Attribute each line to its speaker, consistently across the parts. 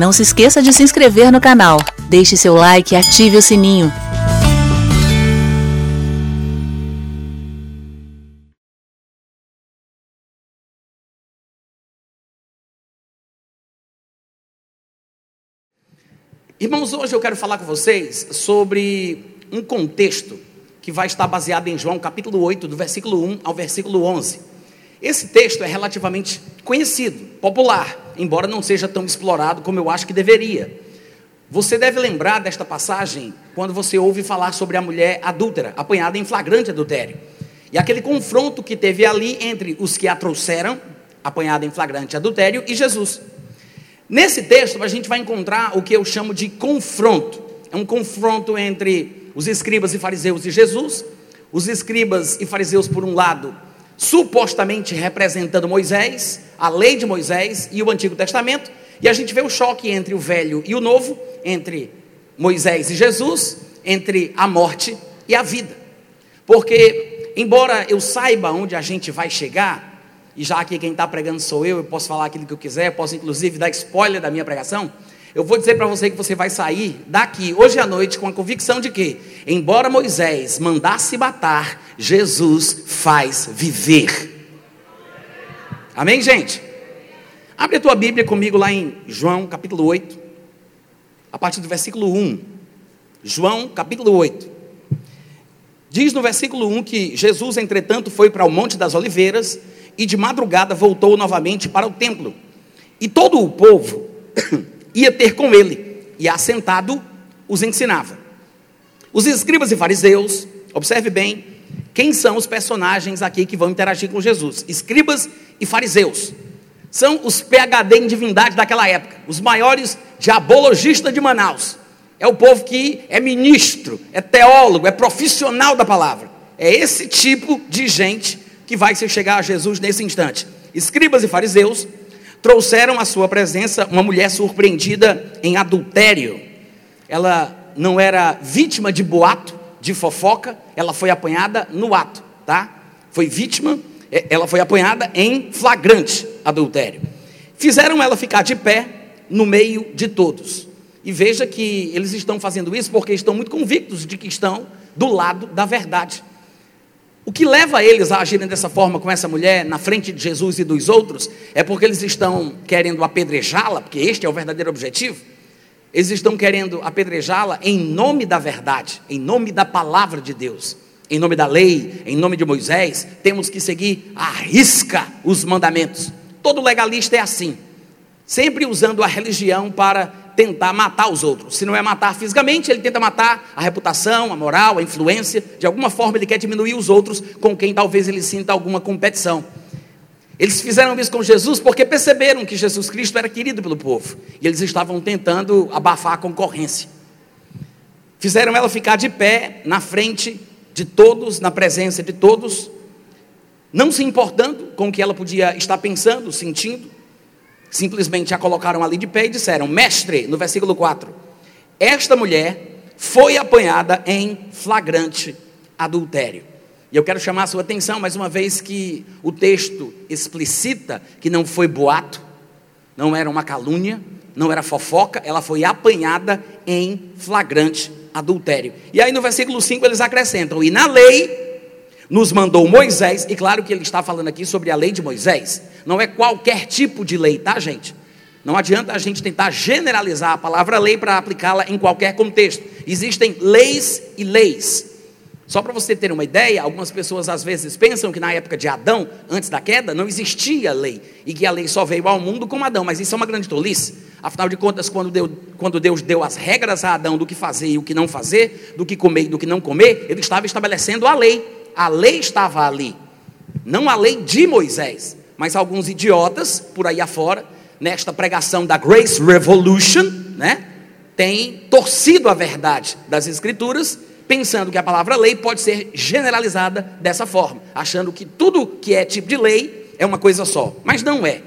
Speaker 1: Não se esqueça de se inscrever no canal. Deixe seu like e ative o sininho.
Speaker 2: Irmãos, hoje eu quero falar com vocês sobre um contexto que vai estar baseado em João capítulo 8, do versículo 1 ao versículo 11. Esse texto é relativamente conhecido, popular, embora não seja tão explorado como eu acho que deveria. Você deve lembrar desta passagem quando você ouve falar sobre a mulher adúltera, apanhada em flagrante adultério. E aquele confronto que teve ali entre os que a trouxeram, apanhada em flagrante adultério, e Jesus. Nesse texto, a gente vai encontrar o que eu chamo de confronto. É um confronto entre os escribas e fariseus e Jesus. Os escribas e fariseus, por um lado, supostamente representando Moisés, a lei de Moisés e o Antigo Testamento. E a gente vê o choque entre o velho e o novo, entre Moisés e Jesus, entre a morte e a vida. Porque, embora eu saiba onde a gente vai chegar, e já que quem está pregando sou eu, eu posso falar aquilo que eu quiser, posso inclusive dar spoiler da minha pregação. Eu vou dizer para você que você vai sair daqui hoje à noite com a convicção de que, embora Moisés mandasse matar, Jesus faz viver. Amém, gente? Abre a tua Bíblia comigo lá em João capítulo 8, a partir do versículo 1. João capítulo 8. Diz no versículo 1 que Jesus, entretanto, foi para o Monte das Oliveiras e de madrugada voltou novamente para o templo. E todo o povo ia ter com ele, e assentado os ensinava. Os escribas e fariseus, observe bem, quem são os personagens aqui que vão interagir com Jesus? Escribas e fariseus. São os PhD em divindade daquela época, os maiores diabologistas de Manaus. É o povo que é ministro, é teólogo, é profissional da palavra. É esse tipo de gente que vai se chegar a Jesus nesse instante. Escribas e fariseus trouxeram à sua presença uma mulher surpreendida em adultério. Ela não era vítima de boato, de fofoca, ela foi apanhada no ato, tá? Foi vítima, é, ela foi apanhada em flagrante adultério. Fizeram ela ficar de pé no meio de todos. E veja que eles estão fazendo isso porque estão muito convictos de que estão do lado da verdade. O que leva eles a agirem dessa forma com essa mulher na frente de Jesus e dos outros é porque eles estão querendo apedrejá-la, porque este é o verdadeiro objetivo. Eles estão querendo apedrejá-la em nome da verdade, em nome da palavra de Deus, em nome da lei, em nome de Moisés. Temos que seguir à risca os mandamentos. Todo legalista é assim, sempre usando a religião para tentar matar os outros. Se não é matar fisicamente, ele tenta matar a reputação, a moral, a influência. De alguma forma, ele quer diminuir os outros com quem talvez ele sinta alguma competição. Eles fizeram isso com Jesus porque perceberam que Jesus Cristo era querido pelo povo. E eles estavam tentando abafar a concorrência. Fizeram ela ficar de pé na frente de todos, na presença de todos, não se importando com o que ela podia estar pensando, sentindo simplesmente a colocaram ali de pé e disseram: Mestre, no versículo 4, esta mulher foi apanhada em flagrante adultério. E eu quero chamar a sua atenção mais uma vez que o texto explicita que não foi boato, não era uma calúnia, não era fofoca, ela foi apanhada em flagrante adultério. E aí no versículo 5 eles acrescentam: E na lei nos mandou Moisés, e claro que ele está falando aqui sobre a lei de Moisés, não é qualquer tipo de lei, tá, gente? Não adianta a gente tentar generalizar a palavra lei para aplicá-la em qualquer contexto. Existem leis e leis. Só para você ter uma ideia, algumas pessoas às vezes pensam que na época de Adão, antes da queda, não existia lei e que a lei só veio ao mundo com Adão, mas isso é uma grande tolice. Afinal de contas, quando Deus, quando Deus deu as regras a Adão do que fazer e o que não fazer, do que comer e do que não comer, ele estava estabelecendo a lei a lei estava ali. Não a lei de Moisés, mas alguns idiotas por aí afora, nesta pregação da Grace Revolution, né? Tem torcido a verdade das Escrituras, pensando que a palavra lei pode ser generalizada dessa forma, achando que tudo que é tipo de lei é uma coisa só, mas não é.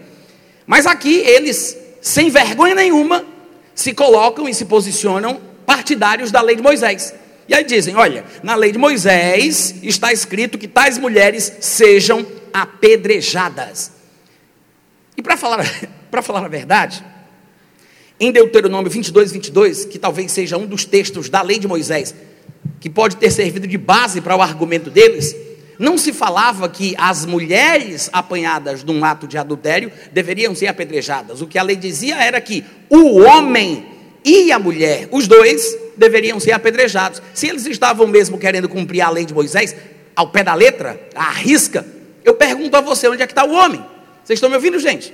Speaker 2: Mas aqui eles, sem vergonha nenhuma, se colocam e se posicionam partidários da lei de Moisés. E aí dizem: olha, na lei de Moisés está escrito que tais mulheres sejam apedrejadas. E para falar, falar a verdade, em Deuteronômio 22, 22, que talvez seja um dos textos da lei de Moisés, que pode ter servido de base para o argumento deles, não se falava que as mulheres apanhadas num ato de adultério deveriam ser apedrejadas. O que a lei dizia era que o homem e a mulher, os dois, deveriam ser apedrejados. Se eles estavam mesmo querendo cumprir a lei de Moisés, ao pé da letra, à risca, eu pergunto a você: onde é que está o homem? Vocês estão me ouvindo, gente?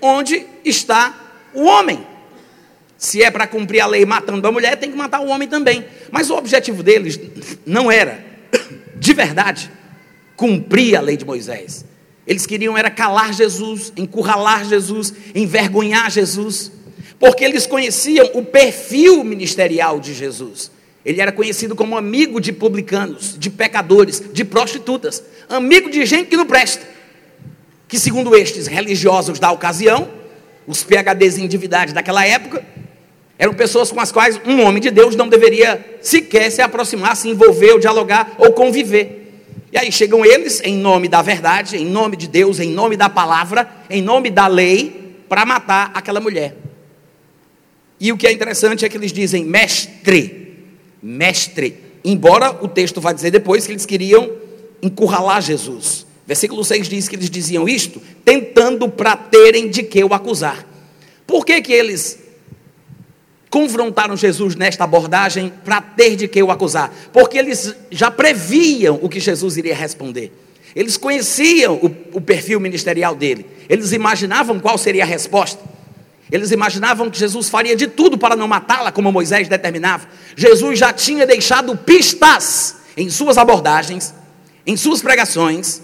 Speaker 2: Onde está o homem? Se é para cumprir a lei matando a mulher, tem que matar o homem também. Mas o objetivo deles não era, de verdade, cumprir a lei de Moisés. Eles queriam era calar Jesus, encurralar Jesus, envergonhar Jesus, porque eles conheciam o perfil ministerial de Jesus. Ele era conhecido como amigo de publicanos, de pecadores, de prostitutas, amigo de gente que não presta. Que, segundo estes religiosos da ocasião, os PHDs em divindade daquela época, eram pessoas com as quais um homem de Deus não deveria sequer se aproximar, se envolver, ou dialogar ou conviver. E aí chegam eles, em nome da verdade, em nome de Deus, em nome da palavra, em nome da lei, para matar aquela mulher. E o que é interessante é que eles dizem mestre mestre. Embora o texto vá dizer depois que eles queriam encurralar Jesus. Versículo 6 diz que eles diziam isto, tentando para terem de que o acusar. Por que, que eles confrontaram Jesus nesta abordagem para ter de que o acusar? Porque eles já previam o que Jesus iria responder. Eles conheciam o, o perfil ministerial dele. Eles imaginavam qual seria a resposta. Eles imaginavam que Jesus faria de tudo para não matá-la, como Moisés determinava. Jesus já tinha deixado pistas em suas abordagens, em suas pregações,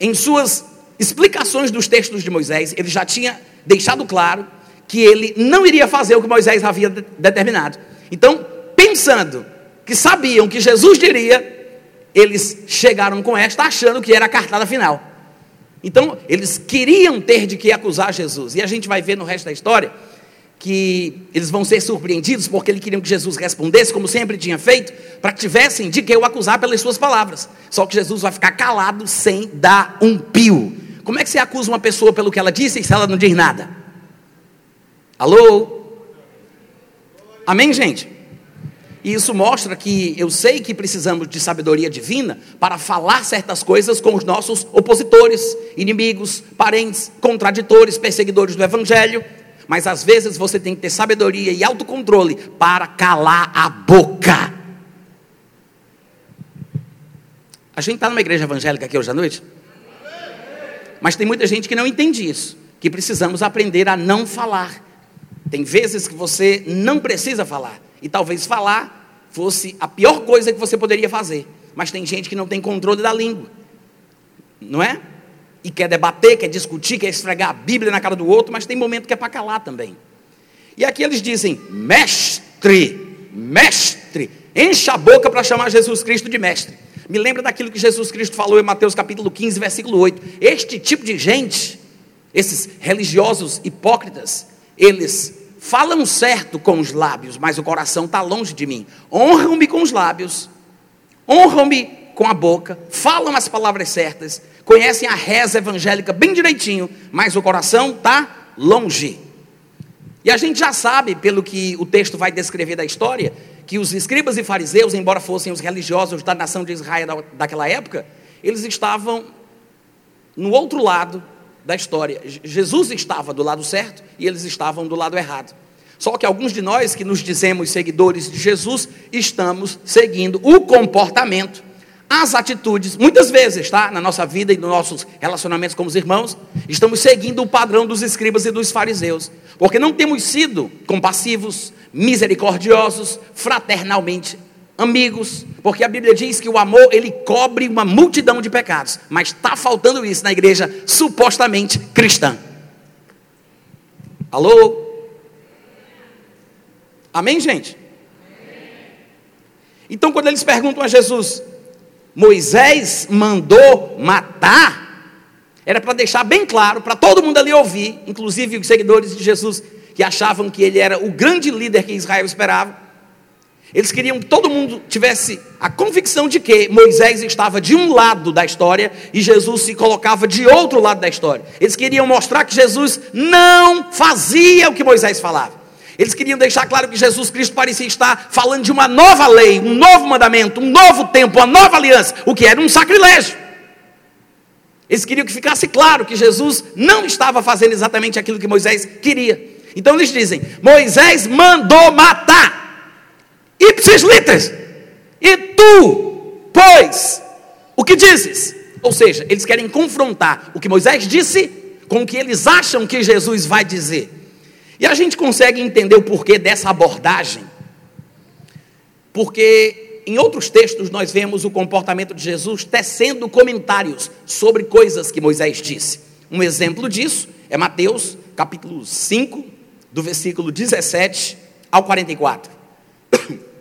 Speaker 2: em suas explicações dos textos de Moisés. Ele já tinha deixado claro que ele não iria fazer o que Moisés havia determinado. Então, pensando que sabiam que Jesus diria, eles chegaram com esta achando que era a cartada final. Então, eles queriam ter de que acusar Jesus. E a gente vai ver no resto da história que eles vão ser surpreendidos porque eles queriam que Jesus respondesse, como sempre tinha feito, para que tivessem de que o acusar pelas suas palavras. Só que Jesus vai ficar calado sem dar um pio. Como é que você acusa uma pessoa pelo que ela disse se ela não diz nada? Alô? Amém, gente? E isso mostra que eu sei que precisamos de sabedoria divina para falar certas coisas com os nossos opositores, inimigos, parentes, contraditores, perseguidores do Evangelho. Mas às vezes você tem que ter sabedoria e autocontrole para calar a boca. A gente está numa igreja evangélica aqui hoje à noite? Mas tem muita gente que não entende isso. Que precisamos aprender a não falar. Tem vezes que você não precisa falar. E talvez falar fosse a pior coisa que você poderia fazer. Mas tem gente que não tem controle da língua. Não é? E quer debater, quer discutir, quer esfregar a Bíblia na cara do outro, mas tem momento que é para calar também. E aqui eles dizem: mestre, mestre, enche a boca para chamar Jesus Cristo de mestre. Me lembra daquilo que Jesus Cristo falou em Mateus capítulo 15, versículo 8. Este tipo de gente, esses religiosos hipócritas, eles falam certo com os lábios, mas o coração está longe de mim. Honram-me com os lábios, honram-me com a boca, falam as palavras certas, conhecem a reza evangélica bem direitinho, mas o coração está longe. E a gente já sabe, pelo que o texto vai descrever da história, que os escribas e fariseus, embora fossem os religiosos da nação de Israel daquela época, eles estavam no outro lado da história. Jesus estava do lado certo e eles estavam do lado errado. Só que alguns de nós que nos dizemos seguidores de Jesus, estamos seguindo o comportamento, as atitudes, muitas vezes, tá? Na nossa vida e nos nossos relacionamentos com os irmãos, estamos seguindo o padrão dos escribas e dos fariseus, porque não temos sido compassivos, misericordiosos, fraternalmente amigos, porque a Bíblia diz que o amor ele cobre uma multidão de pecados, mas está faltando isso na igreja supostamente cristã. Alô? Amém, gente? Então, quando eles perguntam a Jesus, Moisés mandou matar, era para deixar bem claro, para todo mundo ali ouvir, inclusive os seguidores de Jesus, que achavam que ele era o grande líder que Israel esperava, Eles queriam que todo mundo tivesse a convicção de que Moisés estava de um lado da história e Jesus se colocava de outro lado da história. Eles queriam mostrar que Jesus não fazia o que Moisés falava. Eles queriam deixar claro que Jesus Cristo parecia estar falando de uma nova lei, um novo mandamento, um novo tempo, uma nova aliança, o que era um sacrilégio. Eles queriam que ficasse claro que Jesus não estava fazendo exatamente aquilo que Moisés queria. Então eles dizem: Moisés mandou matar ipsis litres. E tu, pois, o que dizes? Ou seja, eles querem confrontar o que Moisés disse com o que eles acham que Jesus vai dizer. E a gente consegue entender o porquê dessa abordagem. Porque em outros textos nós vemos o comportamento de Jesus tecendo comentários sobre coisas que Moisés disse. Um exemplo disso é Mateus, capítulo 5, do versículo 17 ao 44.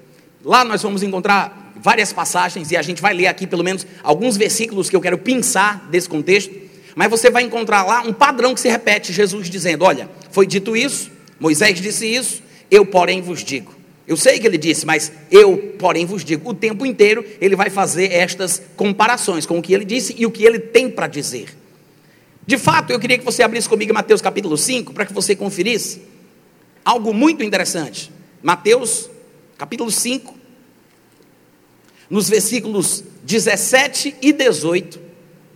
Speaker 2: Lá nós vamos encontrar várias passagens e a gente vai ler aqui pelo menos alguns versículos que eu quero pensar desse contexto. Mas você vai encontrar lá um padrão que se repete, Jesus dizendo: Olha, foi dito isso, Moisés disse isso, eu, porém, vos digo. Eu sei que ele disse, mas eu, porém, vos digo. O tempo inteiro ele vai fazer estas comparações com o que ele disse e o que ele tem para dizer. De fato, eu queria que você abrisse comigo Mateus capítulo 5, para que você conferisse algo muito interessante. Mateus capítulo 5, nos versículos 17 e 18.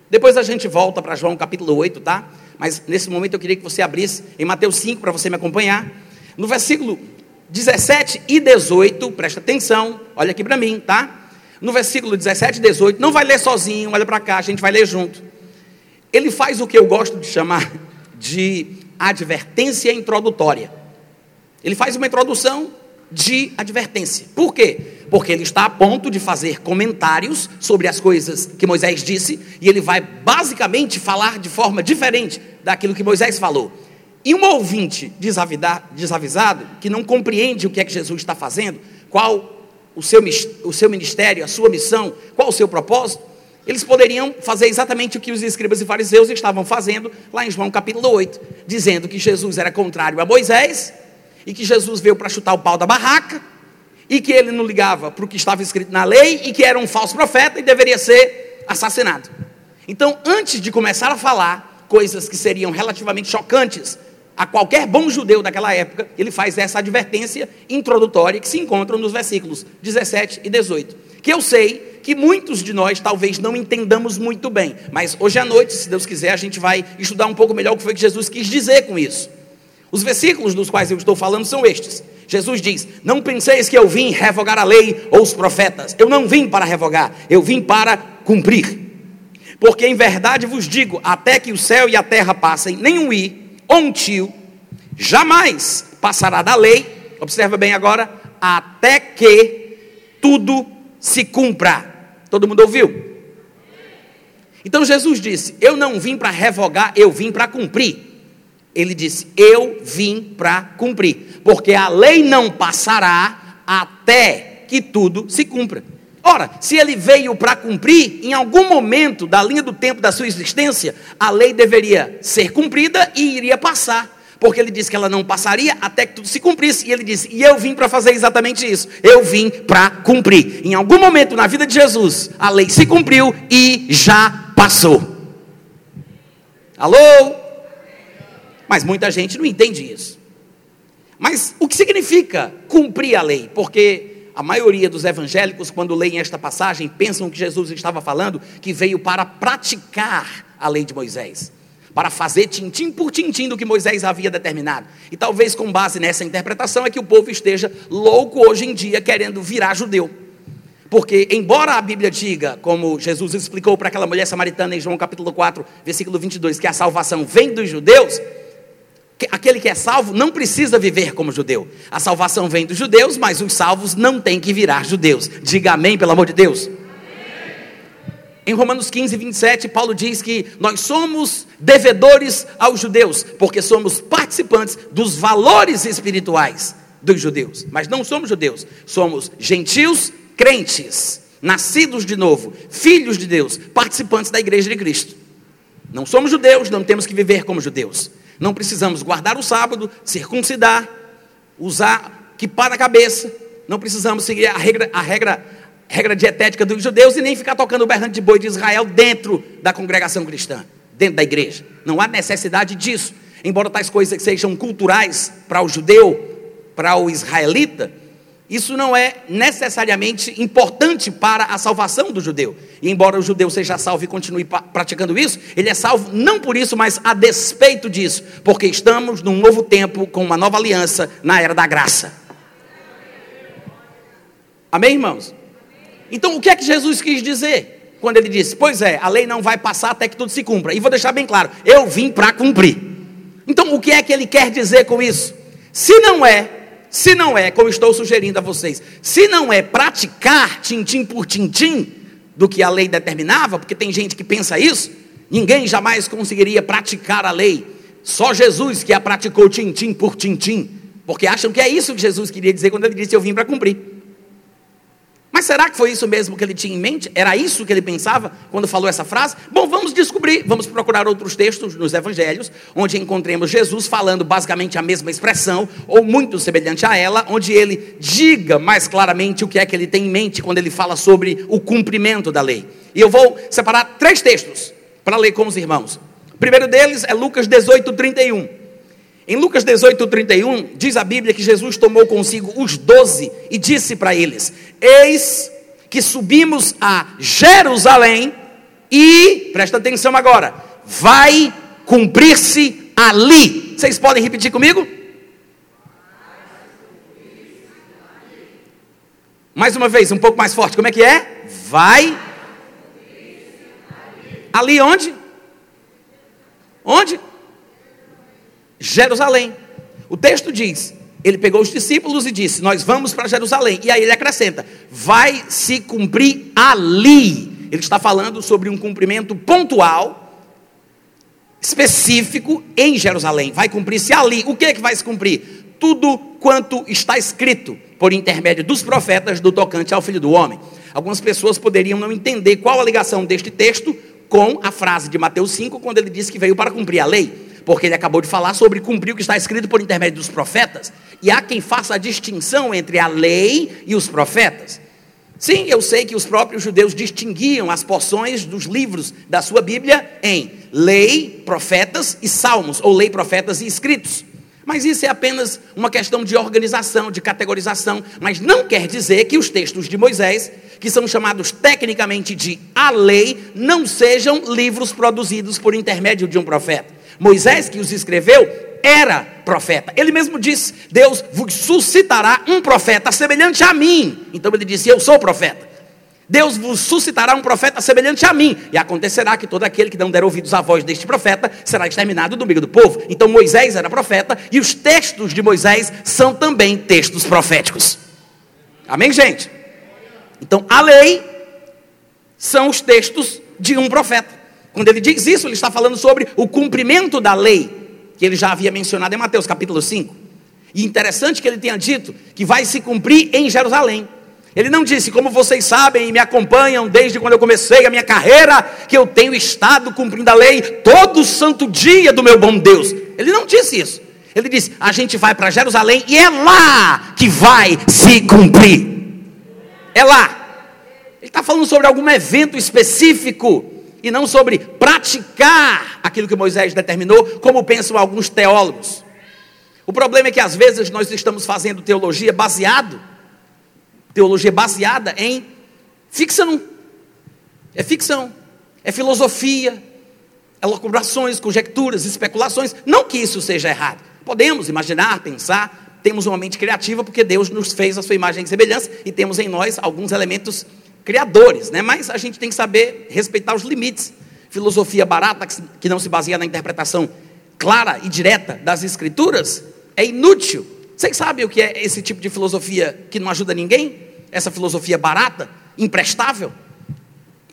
Speaker 2: Depois a gente volta para João capítulo 8, tá? Mas nesse momento eu queria que você abrisse em Mateus 5 para você me acompanhar. No versículo 17 e 18, presta atenção, olha aqui para mim, tá? No versículo 17 e 18, não vai ler sozinho, olha para cá, a gente vai ler junto. Ele faz o que eu gosto de chamar de advertência introdutória. Ele faz uma introdução de advertência. Por quê? Porque ele está a ponto de fazer comentários sobre as coisas que Moisés disse, e ele vai basicamente falar de forma diferente daquilo que Moisés falou. E um ouvinte desavisado, que não compreende o que é que Jesus está fazendo, qual o seu, o seu ministério, a sua missão, qual o seu propósito, eles poderiam fazer exatamente o que os escribas e fariseus estavam fazendo lá em João capítulo 8, dizendo que Jesus era contrário a Moisés e que Jesus veio para chutar o pau da barraca, e que ele não ligava para o que estava escrito na lei, e que era um falso profeta e deveria ser assassinado. Então, antes de começar a falar coisas que seriam relativamente chocantes a qualquer bom judeu daquela época, ele faz essa advertência introdutória que se encontra nos versículos 17 e 18. Que eu sei que muitos de nós talvez não entendamos muito bem, mas hoje à noite, se Deus quiser, a gente vai estudar um pouco melhor o que foi que Jesus quis dizer com isso. Os versículos dos quais eu estou falando são estes. Jesus diz: Não penseis que eu vim revogar a lei ou os profetas. Eu não vim para revogar, eu vim para cumprir. Porque em verdade vos digo: até que o céu e a terra passem, nenhum i ou um tio jamais passará da lei. Observa bem agora: até que tudo se cumpra. Todo mundo ouviu? Então Jesus disse: Eu não vim para revogar, eu vim para cumprir ele disse: Eu vim para cumprir, porque a lei não passará até que tudo se cumpra. Ora, se ele veio para cumprir, em algum momento da linha do tempo da sua existência, a lei deveria ser cumprida e iria passar. Porque ele disse que ela não passaria até que tudo se cumprisse. E ele disse: E eu vim para fazer exatamente isso. Eu vim para cumprir. Em algum momento na vida de Jesus, a lei se cumpriu e já passou. Alô? Mas muita gente não entende isso. Mas o que significa cumprir a lei? Porque a maioria dos evangélicos, quando leem esta passagem, pensam que Jesus estava falando que veio para praticar a lei de Moisés, para fazer tintim por tintim do que Moisés havia determinado. E talvez com base nessa interpretação é que o povo esteja louco hoje em dia querendo virar judeu. Porque, embora a Bíblia diga, como Jesus explicou para aquela mulher samaritana em João capítulo 4, versículo 22, que a salvação vem dos judeus, Aquele que é salvo não precisa viver como judeu. A salvação vem dos judeus, mas os salvos não têm que virar judeus. Diga amém, pelo amor de Deus. Em Romanos 15, 27, Paulo diz que nós somos devedores aos judeus, porque somos participantes dos valores espirituais dos judeus. Mas não somos judeus, somos gentios crentes, nascidos de novo, filhos de Deus, participantes da igreja de Cristo. Não somos judeus, não temos que viver como judeus. Não precisamos guardar o sábado, circuncidar, usar para a cabeça, Não precisamos seguir a regra, a regra, regra dietética dos judeus e nem ficar tocando o berrante de boi de Israel dentro da congregação cristã, dentro da igreja. Não há necessidade disso. Embora tais coisas sejam culturais para o judeu, para o israelita, isso não é necessariamente importante para a salvação do judeu. E embora o judeu seja salvo e continue praticando isso, ele é salvo não por isso, mas a despeito disso, porque estamos num novo tempo com uma nova aliança na era da graça. Amém, irmãos? Então, o que é que Jesus quis dizer quando ele disse: Pois é, a lei não vai passar até que tudo se cumpra. E vou deixar bem claro: eu vim para cumprir. Então, o que é que ele quer dizer com isso? Se não é se não é, como estou sugerindo a vocês, se não é praticar tintim por tintim do que a lei determinava, porque tem gente que pensa isso, ninguém jamais conseguiria praticar a lei. Só Jesus que a praticou tintim por tintim, porque acham que é isso que Jesus queria dizer quando ele disse eu vim para cumprir. Mas será que foi isso mesmo que ele tinha em mente? Era isso que ele pensava quando falou essa frase? Bom, vamos descobrir, vamos procurar outros textos nos evangelhos, onde encontremos Jesus falando basicamente a mesma expressão, ou muito semelhante a ela, onde ele diga mais claramente o que é que ele tem em mente quando ele fala sobre o cumprimento da lei. E eu vou separar três textos para ler com os irmãos. O primeiro deles é Lucas 18, 31. Em Lucas 18, 31, diz a Bíblia que Jesus tomou consigo os doze e disse para eles: Eis que subimos a Jerusalém e, presta atenção agora, vai cumprir-se ali. Vocês podem repetir comigo? Mais uma vez, um pouco mais forte. Como é que é? Vai. Ali onde? Onde? Jerusalém. O texto diz: ele pegou os discípulos e disse: Nós vamos para Jerusalém. E aí ele acrescenta: Vai se cumprir ali. Ele está falando sobre um cumprimento pontual, específico em Jerusalém. Vai cumprir-se ali. O que é que vai se cumprir? Tudo quanto está escrito por intermédio dos profetas do tocante ao filho do homem. Algumas pessoas poderiam não entender qual a ligação deste texto com a frase de Mateus 5, quando ele disse que veio para cumprir a lei porque ele acabou de falar sobre cumprir o que está escrito por intermédio dos profetas. E há quem faça a distinção entre a lei e os profetas. Sim, eu sei que os próprios judeus distinguiam as porções dos livros da sua Bíblia em lei, profetas e salmos, ou lei, profetas e escritos. Mas isso é apenas uma questão de organização, de categorização, mas não quer dizer que os textos de Moisés, que são chamados tecnicamente de a lei, não sejam livros produzidos por intermédio de um profeta. Moisés, que os escreveu, era profeta. Ele mesmo disse: Deus vos suscitará um profeta semelhante a mim. Então ele disse: Eu sou profeta. Deus vos suscitará um profeta semelhante a mim, e acontecerá que todo aquele que não der ouvidos à voz deste profeta será exterminado do meio do povo. Então Moisés era profeta, e os textos de Moisés são também textos proféticos. Amém, gente? Então a lei são os textos de um profeta. Quando ele diz isso, ele está falando sobre o cumprimento da lei, que ele já havia mencionado em Mateus capítulo 5. E interessante que ele tenha dito que vai se cumprir em Jerusalém. Ele não disse, como vocês sabem e me acompanham desde quando eu comecei a minha carreira, que eu tenho estado cumprindo a lei todo santo dia do meu bom Deus. Ele não disse isso. Ele disse: a gente vai para Jerusalém e é lá que vai se cumprir. É lá. Ele está falando sobre algum evento específico e não sobre praticar aquilo que Moisés determinou, como pensam alguns teólogos. O problema é que às vezes nós estamos fazendo teologia baseado, teologia baseada em ficção. É ficção, é filosofia, é locubrações, conjecturas, especulações. Não que isso seja errado. Podemos imaginar, pensar, temos uma mente criativa porque Deus nos fez a sua imagem e semelhança e temos em nós alguns elementos criadores, né? mas a gente tem que saber respeitar os limites. Filosofia barata, que não se baseia na interpretação clara e direta das Escrituras, é inútil. Vocês sabem o que é esse tipo de filosofia que não ajuda ninguém? Essa filosofia barata, imprestável?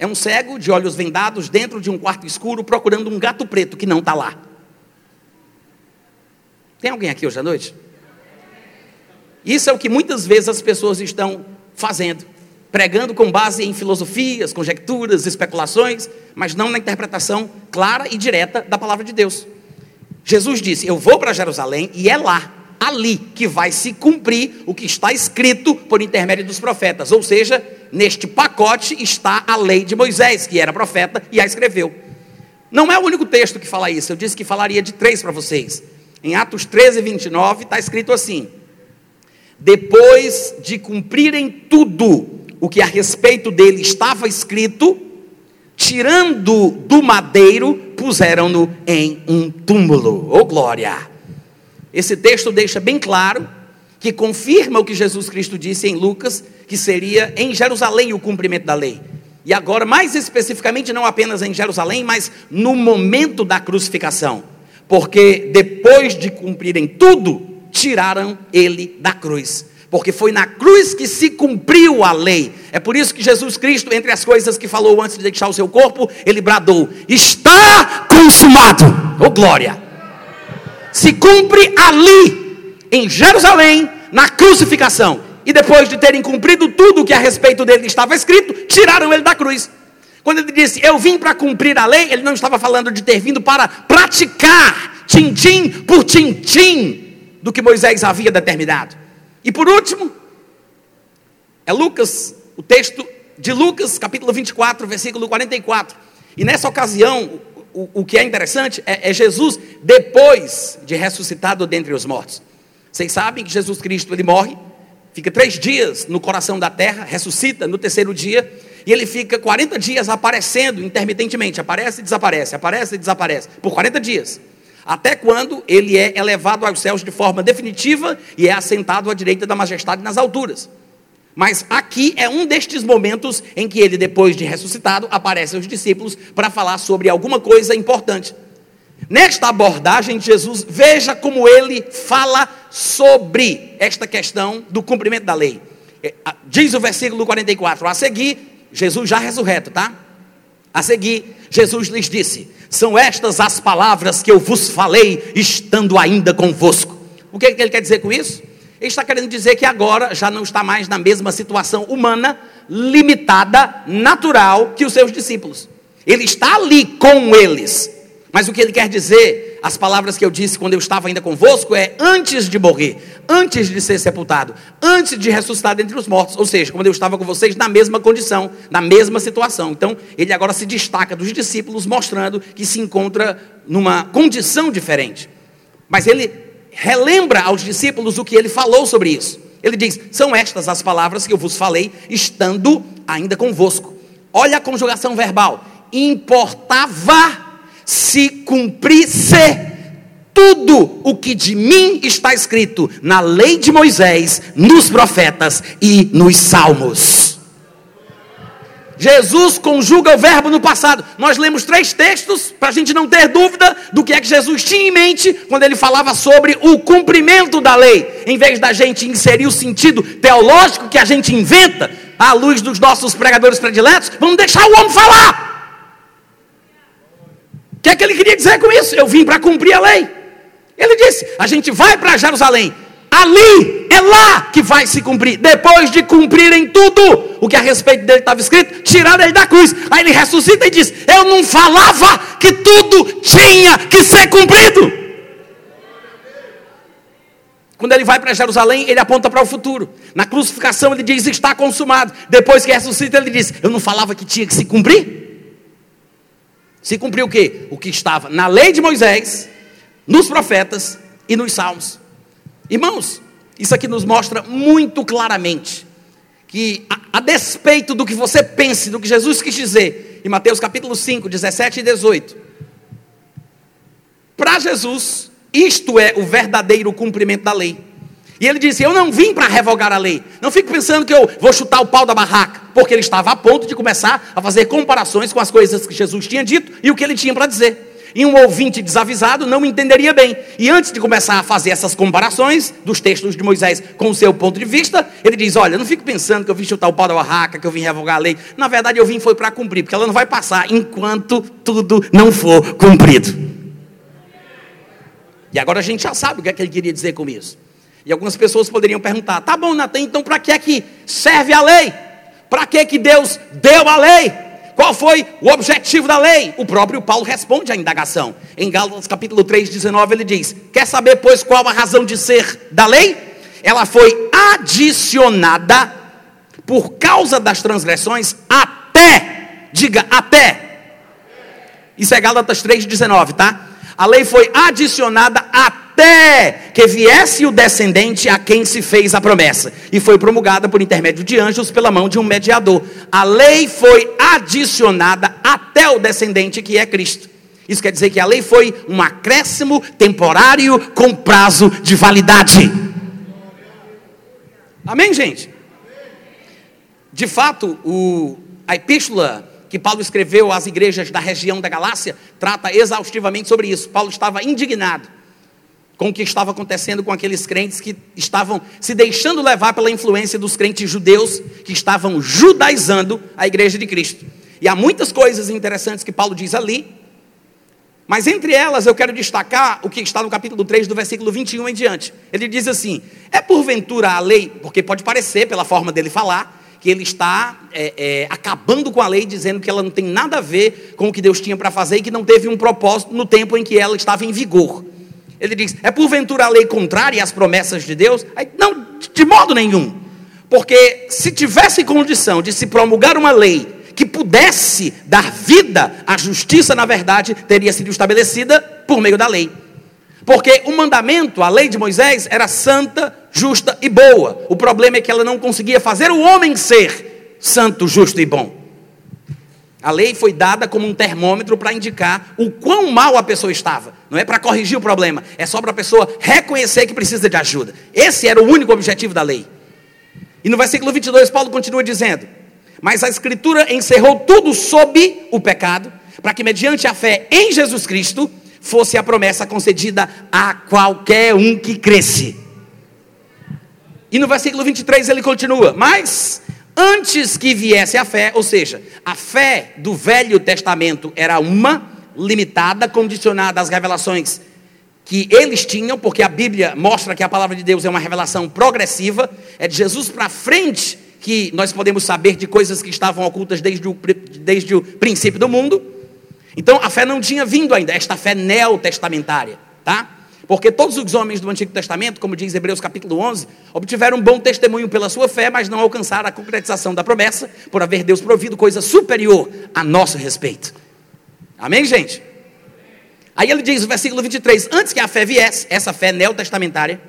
Speaker 2: É um cego de olhos vendados dentro de um quarto escuro procurando um gato preto que não está lá. Tem alguém aqui hoje à noite? Isso é o que muitas vezes as pessoas estão fazendo pregando com base em filosofias, conjecturas, especulações, mas não na interpretação clara e direta da palavra de Deus. Jesus disse: Eu vou para Jerusalém e é lá, ali que vai se cumprir o que está escrito por intermédio dos profetas. Ou seja, neste pacote está a lei de Moisés, que era profeta e a escreveu. Não é o único texto que fala isso, eu disse que falaria de três para vocês. Em Atos 13, 29, está escrito assim: Depois de cumprirem tudo o que a respeito dele estava escrito, tirando do madeiro, puseram-no em um túmulo. Oh glória! Esse texto deixa bem claro que confirma o que Jesus Cristo disse em Lucas, que seria em Jerusalém o cumprimento da lei. E agora, mais especificamente, não apenas em Jerusalém, mas no momento da crucificação. Porque depois de cumprirem tudo, tiraram ele da cruz. Porque foi na cruz que se cumpriu a lei. É por isso que Jesus Cristo, entre as coisas que falou antes de deixar o seu corpo, ele bradou: Está consumado. Oh glória! Se cumpre ali, em Jerusalém, na crucificação e depois de terem cumprido tudo o que a respeito dele estava escrito, tiraram ele da cruz. Quando ele disse, eu vim para cumprir a lei, ele não estava falando de ter vindo para praticar, tintim por tintim, do que Moisés havia determinado. E por último, é Lucas, o texto de Lucas, capítulo 24, versículo 44. E nessa ocasião, o, o que é interessante é, é Jesus, depois de ressuscitado dentre os mortos. Vocês sabem que Jesus Cristo ele morre, fica três dias no coração da terra, ressuscita no terceiro dia, e ele fica 40 dias aparecendo intermitentemente, aparece e desaparece, aparece e desaparece, por 40 dias. Até quando ele é elevado aos céus de forma definitiva e é assentado à direita da majestade nas alturas. Mas aqui é um destes momentos em que ele, depois de ressuscitado, aparece aos discípulos para falar sobre alguma coisa importante. Nesta abordagem de Jesus, veja como ele fala sobre esta questão do cumprimento da lei. É, diz o versículo 44, a seguir, Jesus já ressurreto, tá? A seguir, Jesus lhes disse: São estas as palavras que eu vos falei, estando ainda convosco. O que ele quer dizer com isso? Ele está querendo dizer que agora já não está mais na mesma situação humana, limitada, natural que os seus discípulos. Ele está ali com eles, mas o que ele quer dizer, as palavras que eu disse quando eu estava ainda convosco, é antes de morrer, antes de ser sepultado, antes de ressuscitar dentre os mortos, ou seja, quando eu estava com vocês na mesma condição, na mesma situação. Então, ele agora se destaca dos discípulos, mostrando que se encontra numa condição diferente. Mas ele relembra aos discípulos o que ele falou sobre isso. Ele diz: São estas as palavras que eu vos falei, estando ainda convosco. Olha a conjugação verbal. Importava se cumprisse tudo o que de mim está escrito na lei de Moisés, nos profetas e nos salmos. Jesus conjuga o verbo no passado. Nós lemos três textos para a gente não ter dúvida do que é que Jesus tinha em mente quando ele falava sobre o cumprimento da lei. Em vez da gente inserir o sentido teológico que a gente inventa à luz dos nossos pregadores prediletos, vamos deixar o homem falar que é que ele queria dizer com isso? Eu vim para cumprir a lei. Ele disse: a gente vai para Jerusalém. Ali é lá que vai se cumprir. Depois de cumprirem tudo o que a respeito dele estava escrito, tiraram ele da cruz. Aí ele ressuscita e diz: Eu não falava que tudo tinha que ser cumprido. Quando ele vai para Jerusalém, ele aponta para o futuro. Na crucificação, ele diz: Está consumado. Depois que ressuscita, ele diz: Eu não falava que tinha que se cumprir? Se cumpriu o quê? O que estava na lei de Moisés, nos profetas e nos salmos. Irmãos, isso aqui nos mostra muito claramente que, a, a, despeito do que você pense, do que Jesus quis dizer, em Mateus capítulo 5, 17 e 18, para Jesus, isto é o verdadeiro cumprimento da lei. E ele disse: Eu não vim para revogar a lei. Não fique pensando que eu vou chutar o pau da barraca, porque ele estava a ponto de começar a fazer comparações com as coisas que Jesus tinha dito e o que ele tinha para dizer. E um ouvinte desavisado não entenderia bem. E antes de começar a fazer essas comparações dos textos de Moisés com o seu ponto de vista, ele diz: Olha, não fique pensando que eu vim chutar o pau da barraca, que eu vim revogar a lei. Na verdade, eu vim foi para cumprir, porque ela não vai passar enquanto tudo não for cumprido. E agora a gente já sabe o que, é que ele queria dizer com isso. E algumas pessoas poderiam perguntar: tá bom, Natan, então para que é que serve a lei? Para que que Deus deu a lei? Qual foi o objetivo da lei? O próprio Paulo responde à indagação. Em Gálatas capítulo 3, 19, ele diz: Quer saber, pois, qual a razão de ser da lei? Ela foi adicionada por causa das transgressões até, diga até. Isso é Gálatas 3, 19, tá? A lei foi adicionada até que viesse o descendente a quem se fez a promessa, e foi promulgada por intermédio de anjos pela mão de um mediador. A lei foi adicionada até o descendente que é Cristo. Isso quer dizer que a lei foi um acréscimo temporário com prazo de validade. Amém, gente? De fato, o, a epístola que Paulo escreveu às igrejas da região da Galácia trata exaustivamente sobre isso. Paulo estava indignado com o que estava acontecendo com aqueles crentes que estavam se deixando levar pela influência dos crentes judeus que estavam judaizando a igreja de Cristo. E há muitas coisas interessantes que Paulo diz ali, mas entre elas eu quero destacar o que está no capítulo 3, do versículo 21 em diante. Ele diz assim: É porventura a lei, porque pode parecer, pela forma dele falar, que ele está é, é, acabando com a lei, dizendo que ela não tem nada a ver com o que Deus tinha para fazer e que não teve um propósito no tempo em que ela estava em vigor. Ele diz: é porventura a lei contrária às promessas de Deus? Aí, não, de modo nenhum. Porque se tivesse condição de se promulgar uma lei que pudesse dar vida à justiça, na verdade, teria sido estabelecida por meio da lei. Porque o mandamento, a lei de Moisés, era santa, justa e boa. O problema é que ela não conseguia fazer o homem ser santo, justo e bom. A lei foi dada como um termômetro para indicar o quão mal a pessoa estava. Não é para corrigir o problema, é só para a pessoa reconhecer que precisa de ajuda. Esse era o único objetivo da lei. E no versículo 22, Paulo continua dizendo: Mas a Escritura encerrou tudo sob o pecado, para que, mediante a fé em Jesus Cristo, fosse a promessa concedida a qualquer um que cresce. E no versículo 23 ele continua: Mas antes que viesse a fé, ou seja, a fé do Velho Testamento era uma, limitada, condicionada às revelações que eles tinham, porque a Bíblia mostra que a palavra de Deus é uma revelação progressiva, é de Jesus para frente que nós podemos saber de coisas que estavam ocultas desde o, desde o princípio do mundo. Então a fé não tinha vindo ainda, esta fé neotestamentária, tá? Porque todos os homens do Antigo Testamento, como diz Hebreus capítulo 11, obtiveram um bom testemunho pela sua fé, mas não alcançaram a concretização da promessa, por haver Deus provido coisa superior a nosso respeito. Amém, gente? Aí ele diz no versículo 23: Antes que a fé viesse, essa fé neotestamentária,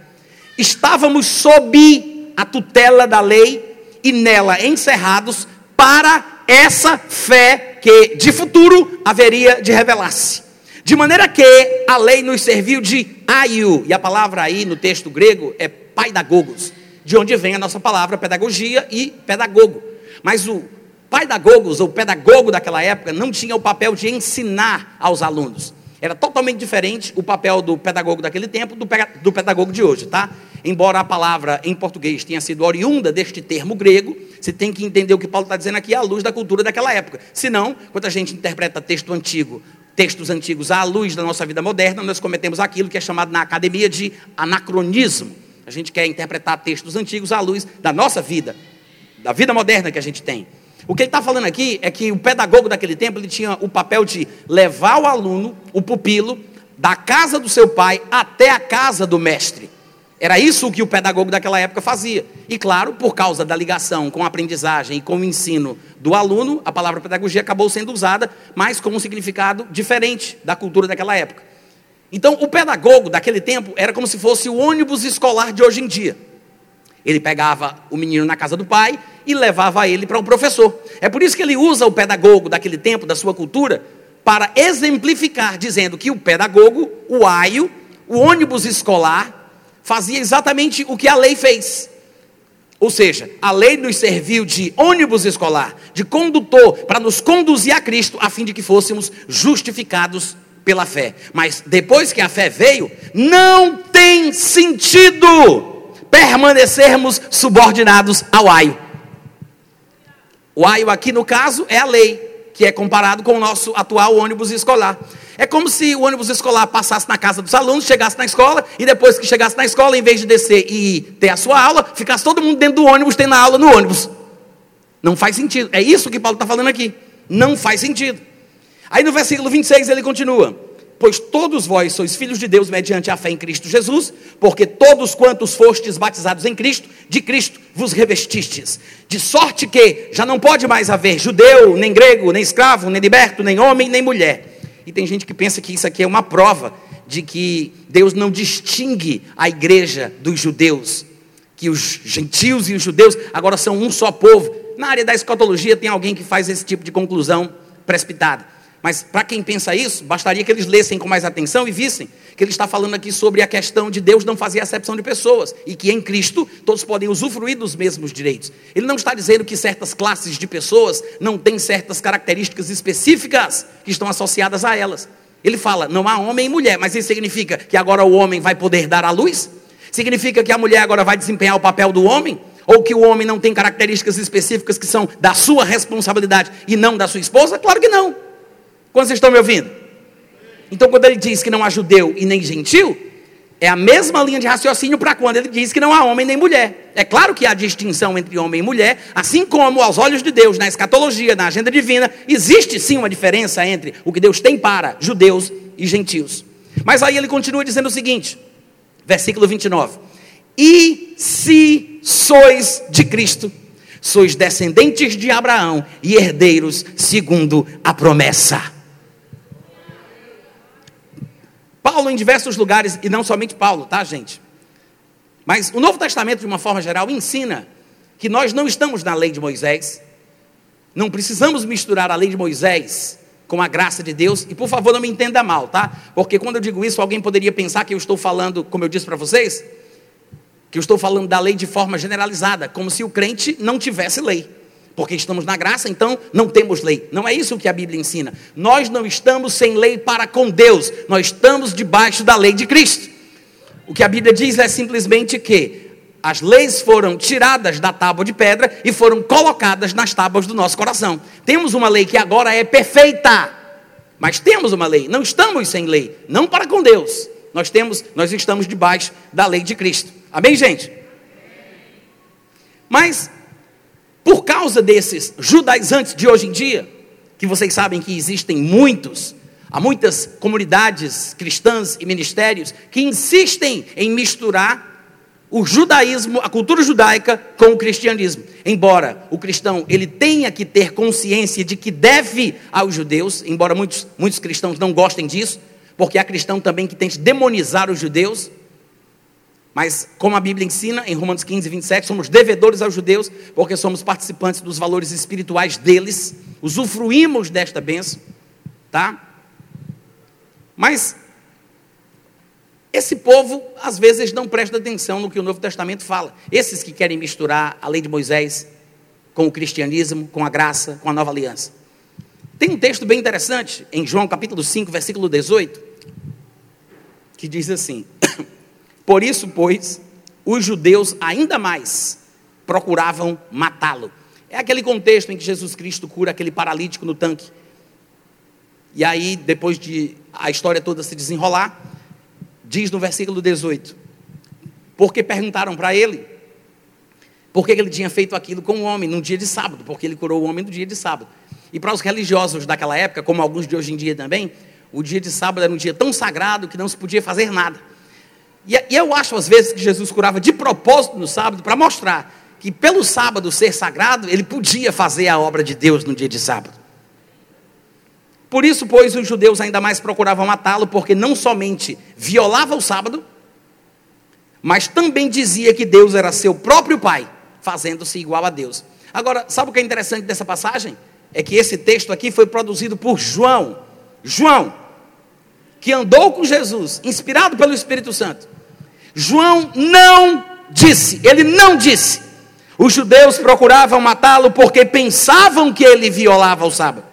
Speaker 2: estávamos sob a tutela da lei e nela encerrados para essa fé que de futuro haveria de revelar-se. De maneira que a lei nos serviu de aio, e a palavra aí no texto grego é paidagogos, de onde vem a nossa palavra pedagogia e pedagogo. Mas o paidagogos, ou pedagogo daquela época, não tinha o papel de ensinar aos alunos. Era totalmente diferente o papel do pedagogo daquele tempo do pedagogo de hoje, tá? embora a palavra em português tenha sido oriunda deste termo grego, você tem que entender o que Paulo está dizendo aqui à luz da cultura daquela época. Senão, quando a gente interpreta texto antigo, textos antigos à luz da nossa vida moderna, nós cometemos aquilo que é chamado na academia de anacronismo. A gente quer interpretar textos antigos à luz da nossa vida, da vida moderna que a gente tem. O que ele está falando aqui é que o pedagogo daquele tempo ele tinha o papel de levar o aluno, o pupilo, da casa do seu pai até a casa do mestre. Era isso que o pedagogo daquela época fazia. E claro, por causa da ligação com a aprendizagem e com o ensino do aluno, a palavra pedagogia acabou sendo usada, mas com um significado diferente da cultura daquela época. Então, o pedagogo daquele tempo era como se fosse o ônibus escolar de hoje em dia. Ele pegava o menino na casa do pai e levava ele para um professor. É por isso que ele usa o pedagogo daquele tempo, da sua cultura, para exemplificar, dizendo que o pedagogo, o aio, o ônibus escolar, fazia exatamente o que a lei fez. Ou seja, a lei nos serviu de ônibus escolar, de condutor, para nos conduzir a Cristo, a fim de que fôssemos justificados pela fé. Mas depois que a fé veio, não tem sentido permanecermos subordinados ao aio. O aio aqui no caso é a lei, que é comparado com o nosso atual ônibus escolar. É como se o ônibus escolar passasse na casa dos alunos, chegasse na escola, e depois que chegasse na escola, em vez de descer e ter a sua aula, ficasse todo mundo dentro do ônibus, tendo a aula no ônibus. Não faz sentido. É isso que Paulo está falando aqui. Não faz sentido. Aí no versículo 26 ele continua: Pois todos vós sois filhos de Deus mediante a fé em Cristo Jesus, porque todos quantos fostes batizados em Cristo, de Cristo vos revestistes. De sorte que já não pode mais haver judeu, nem grego, nem escravo, nem liberto, nem homem, nem mulher. E tem gente que pensa que isso aqui é uma prova de que Deus não distingue a igreja dos judeus, que os gentios e os judeus agora são um só povo. Na área da escatologia tem alguém que faz esse tipo de conclusão precipitada. Mas para quem pensa isso, bastaria que eles lessem com mais atenção e vissem que ele está falando aqui sobre a questão de Deus não fazer acepção de pessoas e que em Cristo todos podem usufruir dos mesmos direitos. Ele não está dizendo que certas classes de pessoas não têm certas características específicas que estão associadas a elas. Ele fala, não há homem e mulher, mas isso significa que agora o homem vai poder dar à luz? Significa que a mulher agora vai desempenhar o papel do homem? Ou que o homem não tem características específicas que são da sua responsabilidade e não da sua esposa? Claro que não. Vocês estão me ouvindo? Então, quando ele diz que não há judeu e nem gentil, é a mesma linha de raciocínio para quando ele diz que não há homem nem mulher. É claro que há distinção entre homem e mulher, assim como aos olhos de Deus, na escatologia, na agenda divina, existe sim uma diferença entre o que Deus tem para judeus e gentios. Mas aí ele continua dizendo o seguinte, versículo 29. E se sois de Cristo, sois descendentes de Abraão e herdeiros segundo a promessa. Paulo, em diversos lugares, e não somente Paulo, tá, gente? Mas o Novo Testamento, de uma forma geral, ensina que nós não estamos na lei de Moisés, não precisamos misturar a lei de Moisés com a graça de Deus, e por favor não me entenda mal, tá? Porque quando eu digo isso, alguém poderia pensar que eu estou falando, como eu disse para vocês, que eu estou falando da lei de forma generalizada, como se o crente não tivesse lei porque estamos na graça, então não temos lei. Não é isso que a Bíblia ensina. Nós não estamos sem lei para com Deus, nós estamos debaixo da lei de Cristo. O que a Bíblia diz é simplesmente que as leis foram tiradas da tábua de pedra e foram colocadas nas tábuas do nosso coração. Temos uma lei que agora é perfeita, mas temos uma lei, não estamos sem lei, não para com Deus. Nós temos, nós estamos debaixo da lei de Cristo. Amém, gente? Mas por causa desses judaizantes de hoje em dia, que vocês sabem que existem muitos, há muitas comunidades cristãs e ministérios que insistem em misturar o judaísmo, a cultura judaica com o cristianismo. Embora o cristão ele tenha que ter consciência de que deve aos judeus, embora muitos, muitos cristãos não gostem disso, porque há cristão também que tente demonizar os judeus, mas, como a Bíblia ensina, em Romanos 15, 27, somos devedores aos judeus, porque somos participantes dos valores espirituais deles, usufruímos desta bênção, tá? Mas, esse povo, às vezes, não presta atenção no que o Novo Testamento fala. Esses que querem misturar a lei de Moisés com o cristianismo, com a graça, com a nova aliança. Tem um texto bem interessante, em João capítulo 5, versículo 18, que diz assim. Por isso, pois, os judeus ainda mais procuravam matá-lo. É aquele contexto em que Jesus Cristo cura aquele paralítico no tanque. E aí, depois de a história toda se desenrolar, diz no versículo 18: Porque perguntaram para ele por que ele tinha feito aquilo com o homem num dia de sábado, porque ele curou o homem no dia de sábado. E para os religiosos daquela época, como alguns de hoje em dia também, o dia de sábado era um dia tão sagrado que não se podia fazer nada. E eu acho às vezes que Jesus curava de propósito no sábado para mostrar que pelo sábado ser sagrado, ele podia fazer a obra de Deus no dia de sábado. Por isso, pois, os judeus ainda mais procuravam matá-lo, porque não somente violava o sábado, mas também dizia que Deus era seu próprio Pai, fazendo-se igual a Deus. Agora, sabe o que é interessante dessa passagem? É que esse texto aqui foi produzido por João. João, que andou com Jesus, inspirado pelo Espírito Santo. João não disse, ele não disse. Os judeus procuravam matá-lo porque pensavam que ele violava o sábado.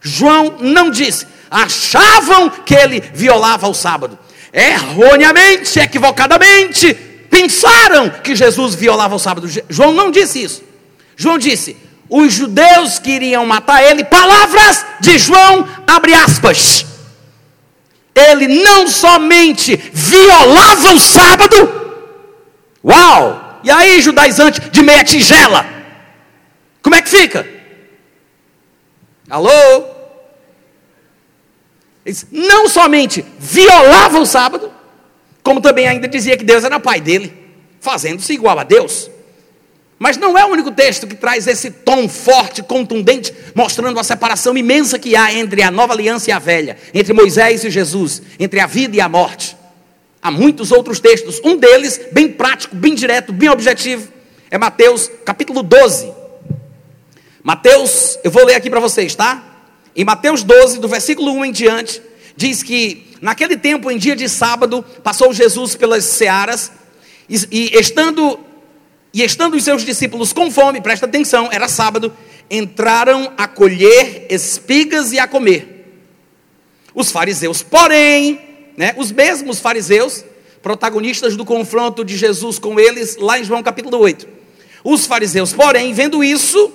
Speaker 2: João não disse, achavam que ele violava o sábado. Erroneamente, equivocadamente, pensaram que Jesus violava o sábado. João não disse isso. João disse: os judeus queriam matar ele, palavras de João, abre aspas ele não somente violava o sábado, uau! E aí, judaizante de meia tigela, como é que fica? Alô? Eles não somente violava o sábado, como também ainda dizia que Deus era pai dele, fazendo-se igual a Deus. Mas não é o único texto que traz esse tom forte, contundente, mostrando a separação imensa que há entre a nova aliança e a velha, entre Moisés e Jesus, entre a vida e a morte. Há muitos outros textos, um deles, bem prático, bem direto, bem objetivo, é Mateus capítulo 12. Mateus, eu vou ler aqui para vocês, tá? Em Mateus 12, do versículo 1 em diante, diz que naquele tempo, em dia de sábado, passou Jesus pelas searas, e, e estando e estando os seus discípulos com fome, presta atenção, era sábado, entraram a colher espigas e a comer. Os fariseus, porém, né, os mesmos fariseus, protagonistas do confronto de Jesus com eles, lá em João capítulo 8. Os fariseus, porém, vendo isso,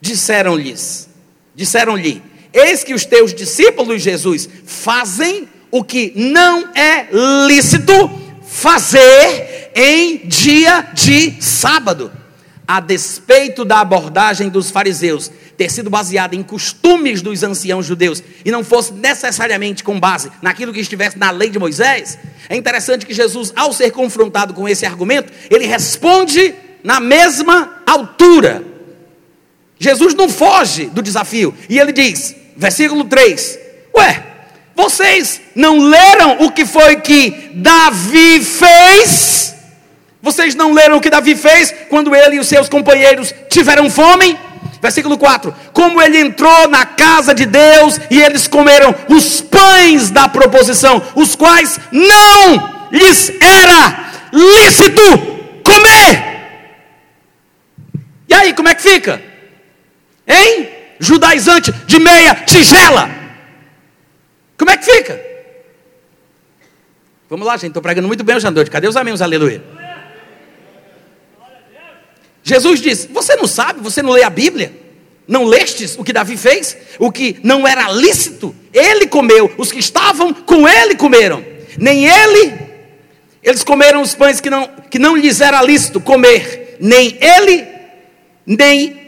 Speaker 2: disseram-lhes, disseram-lhe: Eis que os teus discípulos, Jesus, fazem o que não é lícito fazer em dia de sábado. A despeito da abordagem dos fariseus ter sido baseada em costumes dos anciãos judeus e não fosse necessariamente com base naquilo que estivesse na lei de Moisés, é interessante que Jesus, ao ser confrontado com esse argumento, ele responde na mesma altura. Jesus não foge do desafio e ele diz, versículo 3: Ué, vocês não leram o que foi que Davi fez? Vocês não leram o que Davi fez quando ele e os seus companheiros tiveram fome? Versículo 4: Como ele entrou na casa de Deus e eles comeram os pães da proposição, os quais não lhes era lícito comer. E aí, como é que fica? Hein? Judaizante de meia tigela. Como é que fica? Vamos lá, gente. Estou pregando muito bem hoje à noite. Cadê os amigos? Aleluia. Jesus disse: Você não sabe? Você não lê a Bíblia? Não lestes o que Davi fez? O que não era lícito? Ele comeu. Os que estavam com ele comeram. Nem ele, eles comeram os pães que não, que não lhes era lícito comer. Nem ele, nem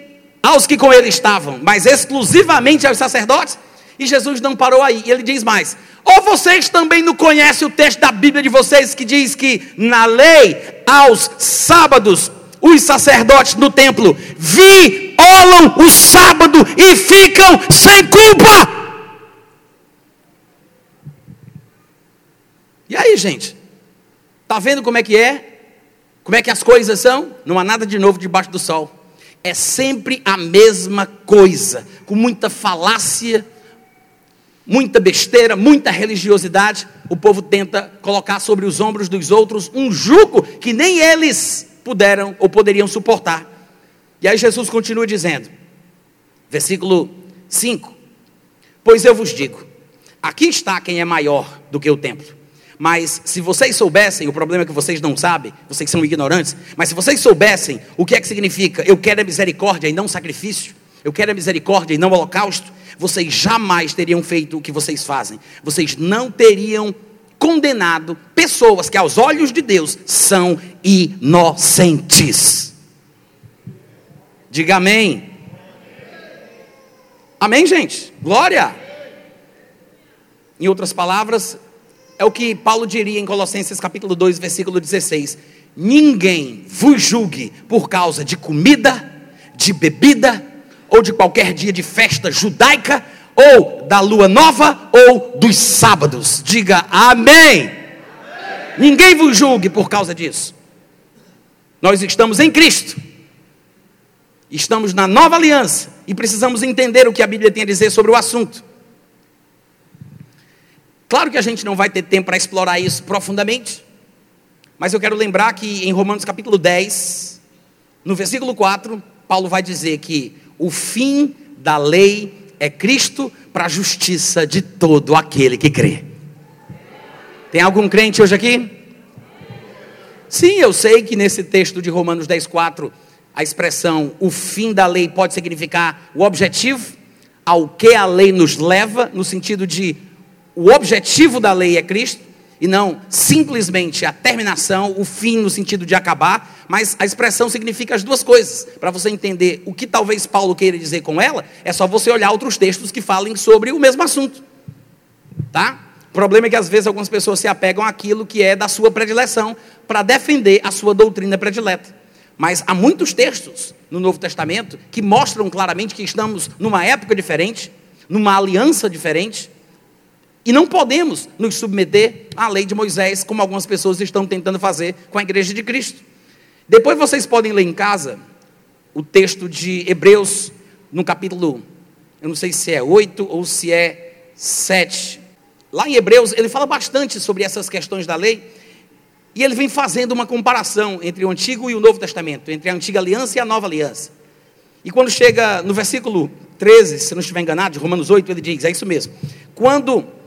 Speaker 2: aos que com ele estavam, mas exclusivamente aos sacerdotes. E Jesus não parou aí, ele diz mais: ou vocês também não conhecem o texto da Bíblia de vocês que diz que na lei, aos sábados, os sacerdotes no templo violam o sábado e ficam sem culpa. E aí, gente? Tá vendo como é que é? Como é que as coisas são? Não há nada de novo debaixo do sol. É sempre a mesma coisa, com muita falácia muita besteira, muita religiosidade, o povo tenta colocar sobre os ombros dos outros um jugo que nem eles puderam ou poderiam suportar. E aí Jesus continua dizendo, versículo 5: Pois eu vos digo, aqui está quem é maior do que o templo. Mas se vocês soubessem, o problema é que vocês não sabem, vocês são ignorantes, mas se vocês soubessem o que é que significa, eu quero a misericórdia e não sacrifício, eu quero a misericórdia e não holocausto, vocês jamais teriam feito o que vocês fazem. Vocês não teriam condenado pessoas que, aos olhos de Deus, são inocentes. Diga amém. Amém, gente? Glória. Em outras palavras, é o que Paulo diria em Colossenses capítulo 2, versículo 16: Ninguém vos julgue por causa de comida, de bebida, ou de qualquer dia de festa judaica, ou da lua nova, ou dos sábados. Diga amém. Ninguém vos julgue por causa disso. Nós estamos em Cristo, estamos na nova aliança e precisamos entender o que a Bíblia tem a dizer sobre o assunto. Claro que a gente não vai ter tempo para explorar isso profundamente, mas eu quero lembrar que em Romanos capítulo 10, no versículo 4, Paulo vai dizer que o fim da lei é Cristo para a justiça de todo aquele que crê. Tem algum crente hoje aqui? Sim, eu sei que nesse texto de Romanos 10,4, a expressão o fim da lei pode significar o objetivo ao que a lei nos leva, no sentido de o objetivo da lei é Cristo, e não simplesmente a terminação, o fim no sentido de acabar, mas a expressão significa as duas coisas. Para você entender o que talvez Paulo queira dizer com ela, é só você olhar outros textos que falem sobre o mesmo assunto. Tá? O problema é que às vezes algumas pessoas se apegam àquilo que é da sua predileção para defender a sua doutrina predileta. Mas há muitos textos no Novo Testamento que mostram claramente que estamos numa época diferente, numa aliança diferente, e não podemos nos submeter à lei de Moisés, como algumas pessoas estão tentando fazer com a igreja de Cristo. Depois vocês podem ler em casa o texto de Hebreus, no capítulo, eu não sei se é 8 ou se é 7. Lá em Hebreus, ele fala bastante sobre essas questões da lei, e ele vem fazendo uma comparação entre o Antigo e o Novo Testamento, entre a Antiga Aliança e a Nova Aliança. E quando chega no versículo 13, se não estiver enganado, de Romanos 8, ele diz: é isso mesmo. Quando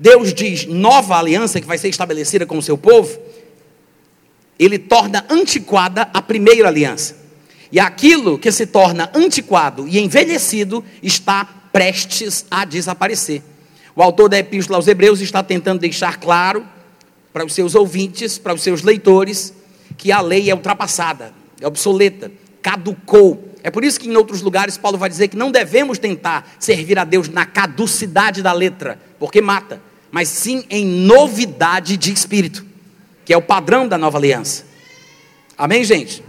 Speaker 2: Deus diz nova aliança que vai ser estabelecida com o seu povo, ele torna antiquada a primeira aliança. E aquilo que se torna antiquado e envelhecido está prestes a desaparecer. O autor da Epístola aos Hebreus está tentando deixar claro para os seus ouvintes, para os seus leitores, que a lei é ultrapassada, é obsoleta, caducou. É por isso que em outros lugares Paulo vai dizer que não devemos tentar servir a Deus na caducidade da letra, porque mata mas sim em novidade de espírito, que é o padrão da nova aliança. Amém, gente?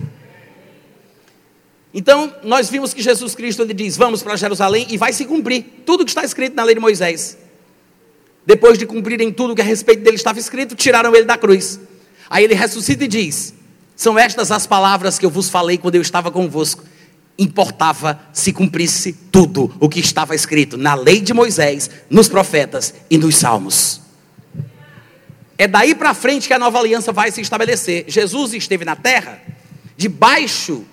Speaker 2: Então, nós vimos que Jesus Cristo ele diz: Vamos para Jerusalém e vai se cumprir tudo que está escrito na lei de Moisés. Depois de cumprirem tudo que a respeito dele estava escrito, tiraram ele da cruz. Aí ele ressuscita e diz: São estas as palavras que eu vos falei quando eu estava convosco importava se cumprisse tudo o que estava escrito na lei de Moisés, nos profetas e nos salmos. É daí para frente que a nova aliança vai se estabelecer. Jesus esteve na terra debaixo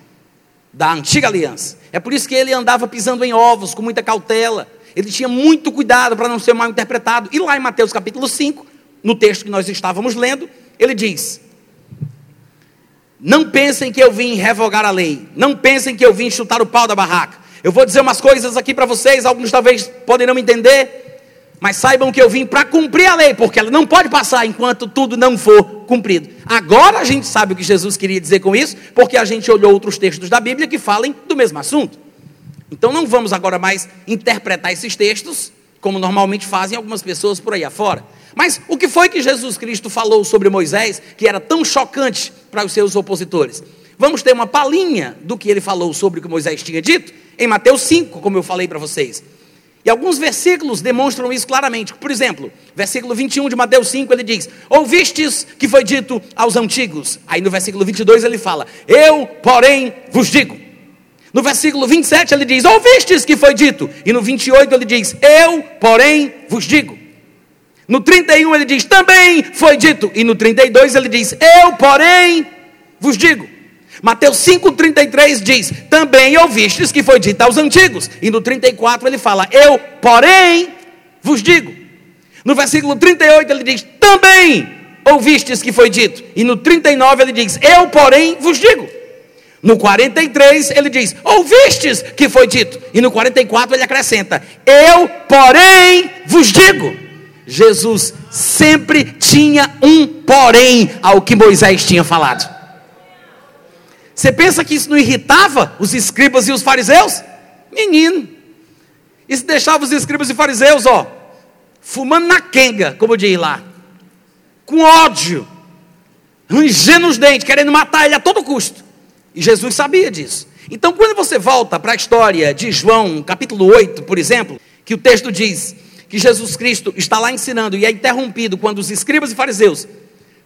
Speaker 2: da antiga aliança. É por isso que ele andava pisando em ovos com muita cautela. Ele tinha muito cuidado para não ser mal interpretado. E lá em Mateus capítulo 5, no texto que nós estávamos lendo, ele diz: não pensem que eu vim revogar a lei. Não pensem que eu vim chutar o pau da barraca. Eu vou dizer umas coisas aqui para vocês, alguns talvez poderão entender, mas saibam que eu vim para cumprir a lei, porque ela não pode passar enquanto tudo não for cumprido. Agora a gente sabe o que Jesus queria dizer com isso, porque a gente olhou outros textos da Bíblia que falem do mesmo assunto. Então não vamos agora mais interpretar esses textos como normalmente fazem algumas pessoas por aí afora. Mas o que foi que Jesus Cristo falou sobre Moisés que era tão chocante para os seus opositores? Vamos ter uma palhinha do que ele falou sobre o que Moisés tinha dito em Mateus 5, como eu falei para vocês. E alguns versículos demonstram isso claramente. Por exemplo, versículo 21 de Mateus 5, ele diz: Ouvistes que foi dito aos antigos. Aí no versículo 22 ele fala: Eu, porém, vos digo. No versículo 27 ele diz: Ouvistes que foi dito. E no 28 ele diz: Eu, porém, vos digo. No 31 ele diz: Também foi dito. E no 32 ele diz: Eu, porém, vos digo. Mateus 5,33 diz: Também ouvistes que foi dito aos antigos. E no 34 ele fala: Eu, porém, vos digo. No versículo 38 ele diz: Também ouvistes que foi dito. E no 39 ele diz: Eu, porém, vos digo. No 43 ele diz: Ouvistes que foi dito. E no 44 ele acrescenta: Eu, porém, vos digo. Jesus sempre tinha um porém ao que Moisés tinha falado. Você pensa que isso não irritava os escribas e os fariseus? Menino, isso deixava os escribas e fariseus, ó, fumando na quenga, como diz lá, com ódio, rangendo os dentes, querendo matar ele a todo custo. E Jesus sabia disso. Então, quando você volta para a história de João, capítulo 8, por exemplo, que o texto diz que Jesus Cristo está lá ensinando e é interrompido quando os escribas e fariseus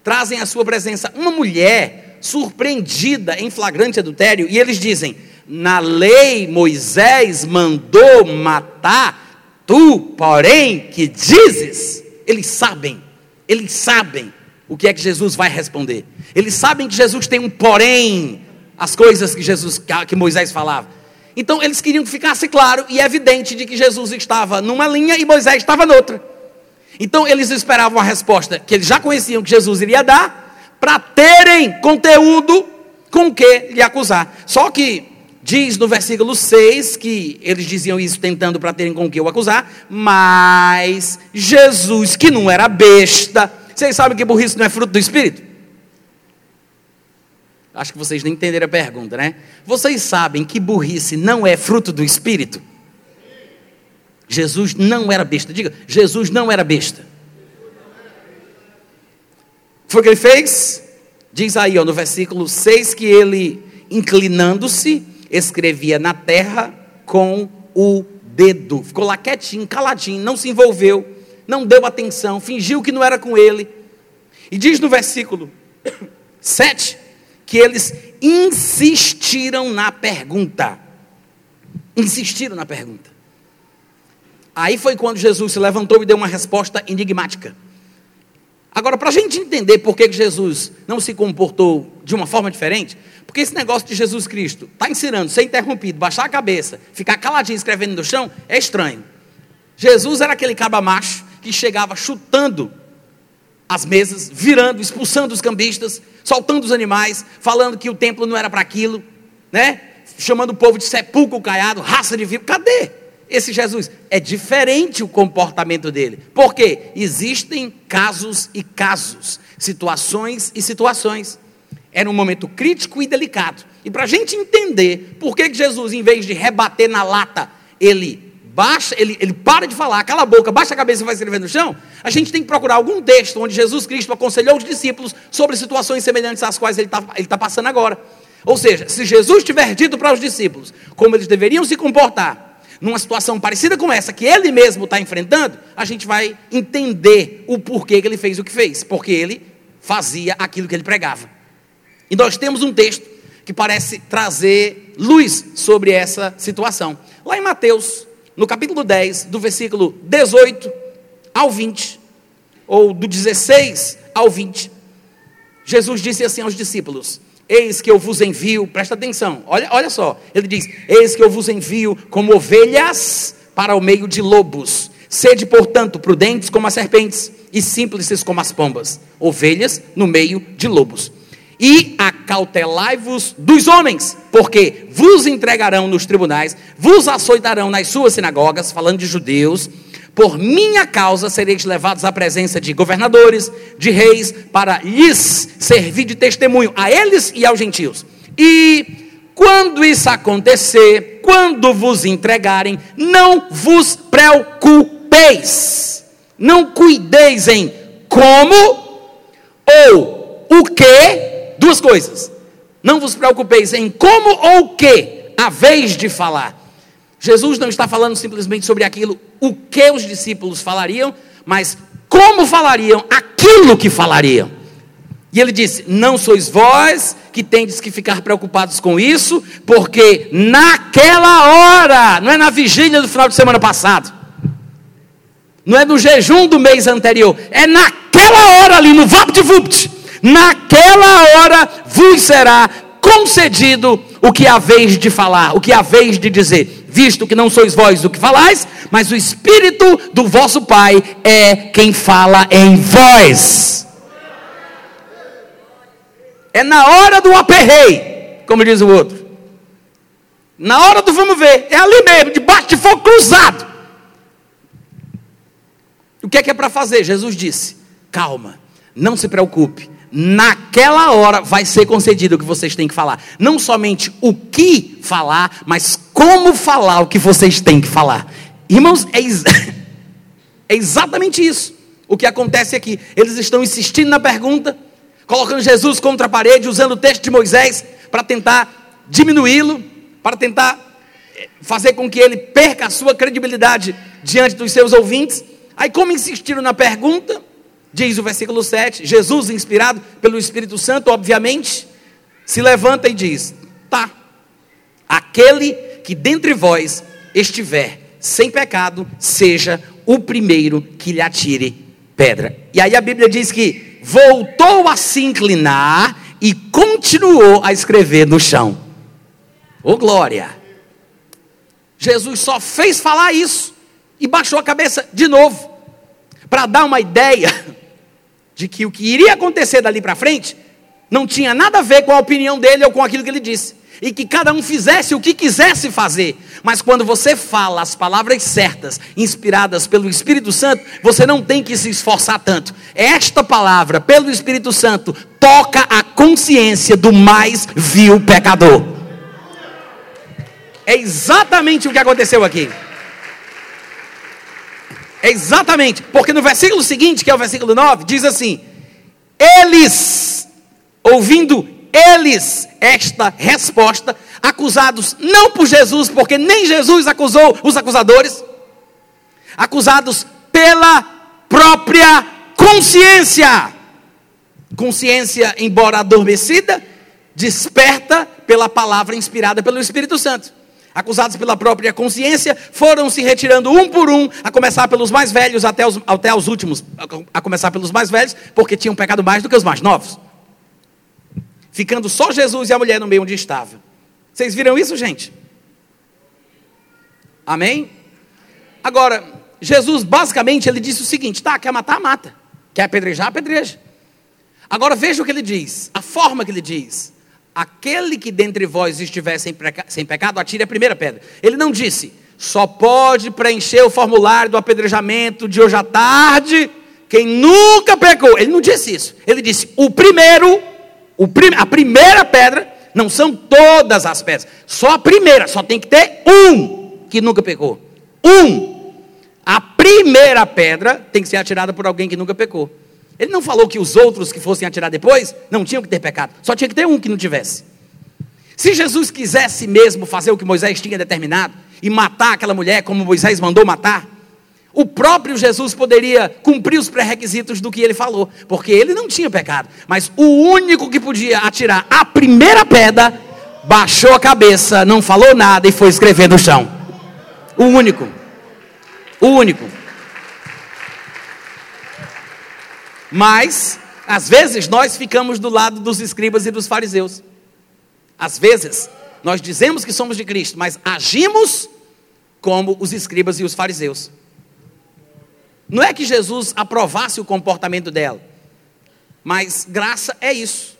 Speaker 2: trazem à sua presença uma mulher surpreendida em flagrante adultério e eles dizem: Na lei Moisés mandou matar, tu, porém, que dizes? Eles sabem, eles sabem o que é que Jesus vai responder. Eles sabem que Jesus tem um porém as coisas que Jesus que Moisés falava. Então eles queriam que ficasse claro e evidente de que Jesus estava numa linha e Moisés estava noutra. Então eles esperavam a resposta que eles já conheciam que Jesus iria dar, para terem conteúdo com que lhe acusar. Só que diz no versículo 6 que eles diziam isso tentando para terem com que o acusar, mas Jesus, que não era besta, Vocês sabem que burrice não é fruto do Espírito? Acho que vocês não entenderam a pergunta, né? Vocês sabem que burrice não é fruto do Espírito? Jesus não era besta. Diga, Jesus não era besta. Foi o que ele fez? Diz aí ó, no versículo 6 que ele, inclinando-se, escrevia na terra com o dedo. Ficou lá quietinho, caladinho, não se envolveu, não deu atenção, fingiu que não era com ele. E diz no versículo 7 que eles insistiram na pergunta. Insistiram na pergunta. Aí foi quando Jesus se levantou e deu uma resposta enigmática. Agora, para a gente entender por que Jesus não se comportou de uma forma diferente, porque esse negócio de Jesus Cristo está ensinando, ser interrompido, baixar a cabeça, ficar caladinho escrevendo no chão, é estranho. Jesus era aquele caba macho que chegava chutando as mesas, virando, expulsando os cambistas, soltando os animais, falando que o templo não era para aquilo, né? Chamando o povo de sepulcro caiado, raça de vivo. Cadê esse Jesus? É diferente o comportamento dele. Por quê? Existem casos e casos, situações e situações. Era um momento crítico e delicado. E para a gente entender por que Jesus, em vez de rebater na lata, ele baixa, ele, ele para de falar, cala a boca, baixa a cabeça e vai escrever no chão, a gente tem que procurar algum texto onde Jesus Cristo aconselhou os discípulos sobre situações semelhantes às quais ele está tá passando agora. Ou seja, se Jesus tiver dito para os discípulos como eles deveriam se comportar, numa situação parecida com essa que ele mesmo está enfrentando, a gente vai entender o porquê que ele fez o que fez, porque ele fazia aquilo que ele pregava. E nós temos um texto que parece trazer luz sobre essa situação. Lá em Mateus, no capítulo 10, do versículo 18 ao 20, ou do 16 ao 20, Jesus disse assim aos discípulos: Eis que eu vos envio, presta atenção, olha, olha só, ele diz: Eis que eu vos envio como ovelhas para o meio de lobos. Sede, portanto, prudentes como as serpentes e simples como as pombas, ovelhas no meio de lobos. E acautelai-vos dos homens, porque vos entregarão nos tribunais, vos açoitarão nas suas sinagogas, falando de judeus, por minha causa sereis levados à presença de governadores, de reis, para lhes servir de testemunho a eles e aos gentios. E quando isso acontecer, quando vos entregarem, não vos preocupeis, não cuideis em como ou o que Duas coisas. Não vos preocupeis em como ou que a vez de falar. Jesus não está falando simplesmente sobre aquilo, o que os discípulos falariam, mas como falariam aquilo que falariam. E ele disse: Não sois vós que tendes que ficar preocupados com isso, porque naquela hora, não é na vigília do final de semana passado, não é no jejum do mês anterior, é naquela hora ali, no VaptVupt, naquela hora vos será concedido o que há vez de falar, o que há vez de dizer, visto que não sois vós o que falais, mas o Espírito do vosso Pai é quem fala em vós. É na hora do aperrei, como diz o outro. Na hora do vamos ver, é ali mesmo, debaixo de fogo cruzado. O que é que é para fazer? Jesus disse: calma, não se preocupe, naquela hora vai ser concedido o que vocês têm que falar. Não somente o que falar, mas como falar o que vocês têm que falar. Irmãos, é, ex é exatamente isso. O que acontece aqui. Eles estão insistindo na pergunta, colocando Jesus contra a parede, usando o texto de Moisés para tentar diminuí-lo, para tentar eh, fazer com que ele perca a sua credibilidade diante dos seus ouvintes. Aí, como insistiram na pergunta, Diz o versículo 7, Jesus, inspirado pelo Espírito Santo, obviamente, se levanta e diz: Tá, aquele que dentre vós estiver sem pecado, seja o primeiro que lhe atire pedra. E aí a Bíblia diz que voltou a se inclinar e continuou a escrever no chão. Ô oh, glória! Jesus só fez falar isso e baixou a cabeça de novo, para dar uma ideia de que o que iria acontecer dali para frente não tinha nada a ver com a opinião dele ou com aquilo que ele disse. E que cada um fizesse o que quisesse fazer. Mas quando você fala as palavras certas, inspiradas pelo Espírito Santo, você não tem que se esforçar tanto. Esta palavra, pelo Espírito Santo, toca a consciência do mais vil pecador. É exatamente o que aconteceu aqui. É exatamente, porque no versículo seguinte, que é o versículo 9, diz assim: Eles, ouvindo eles esta resposta, acusados não por Jesus, porque nem Jesus acusou os acusadores, acusados pela própria consciência. Consciência, embora adormecida, desperta pela palavra inspirada pelo Espírito Santo. Acusados pela própria consciência, foram se retirando um por um, a começar pelos mais velhos até os, até os últimos, a começar pelos mais velhos, porque tinham pecado mais do que os mais novos ficando só Jesus e a mulher no meio onde estava. Vocês viram isso, gente? Amém? Agora, Jesus basicamente ele disse o seguinte: tá, quer matar, mata. Quer apedrejar, apedreja. Agora veja o que ele diz, a forma que ele diz. Aquele que dentre vós estiver sem, sem pecado, atire a primeira pedra. Ele não disse, só pode preencher o formulário do apedrejamento de hoje à tarde quem nunca pecou. Ele não disse isso. Ele disse, o primeiro prim, a primeira pedra, não são todas as pedras, só a primeira, só tem que ter um que nunca pecou. Um. A primeira pedra tem que ser atirada por alguém que nunca pecou. Ele não falou que os outros que fossem atirar depois não tinham que ter pecado, só tinha que ter um que não tivesse. Se Jesus quisesse mesmo fazer o que Moisés tinha determinado e matar aquela mulher como Moisés mandou matar, o próprio Jesus poderia cumprir os pré-requisitos do que ele falou, porque ele não tinha pecado. Mas o único que podia atirar a primeira pedra, baixou a cabeça, não falou nada e foi escrever no chão. O único. O único. Mas, às vezes, nós ficamos do lado dos escribas e dos fariseus. Às vezes, nós dizemos que somos de Cristo, mas agimos como os escribas e os fariseus. Não é que Jesus aprovasse o comportamento dela, mas graça é isso: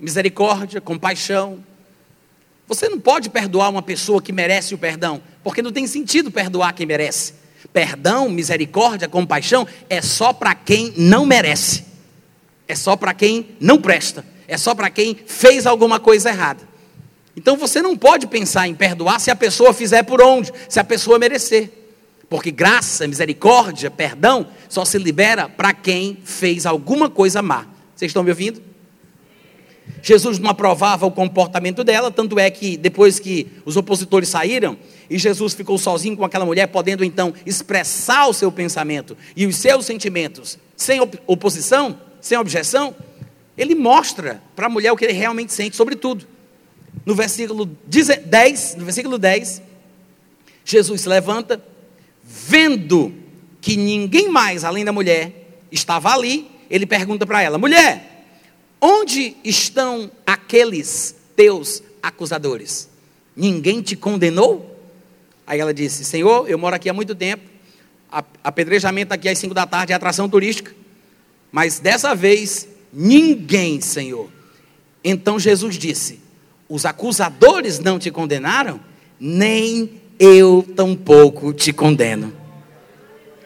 Speaker 2: misericórdia, compaixão. Você não pode perdoar uma pessoa que merece o perdão, porque não tem sentido perdoar quem merece. Perdão, misericórdia, compaixão é só para quem não merece, é só para quem não presta, é só para quem fez alguma coisa errada. Então você não pode pensar em perdoar se a pessoa fizer por onde, se a pessoa merecer. Porque graça, misericórdia, perdão, só se libera para quem fez alguma coisa má. Vocês estão me ouvindo? Jesus não aprovava o comportamento dela, tanto é que depois que os opositores saíram e Jesus ficou sozinho com aquela mulher, podendo então expressar o seu pensamento e os seus sentimentos sem oposição, sem objeção, ele mostra para a mulher o que ele realmente sente sobre tudo. No versículo 10, no versículo 10, Jesus se levanta, vendo que ninguém mais além da mulher estava ali, ele pergunta para ela: mulher, onde estão aqueles teus acusadores? Ninguém te condenou? Aí ela disse: Senhor, eu moro aqui há muito tempo, apedrejamento aqui às 5 da tarde é atração turística, mas dessa vez ninguém, Senhor. Então Jesus disse: Os acusadores não te condenaram? Nem eu tampouco te condeno.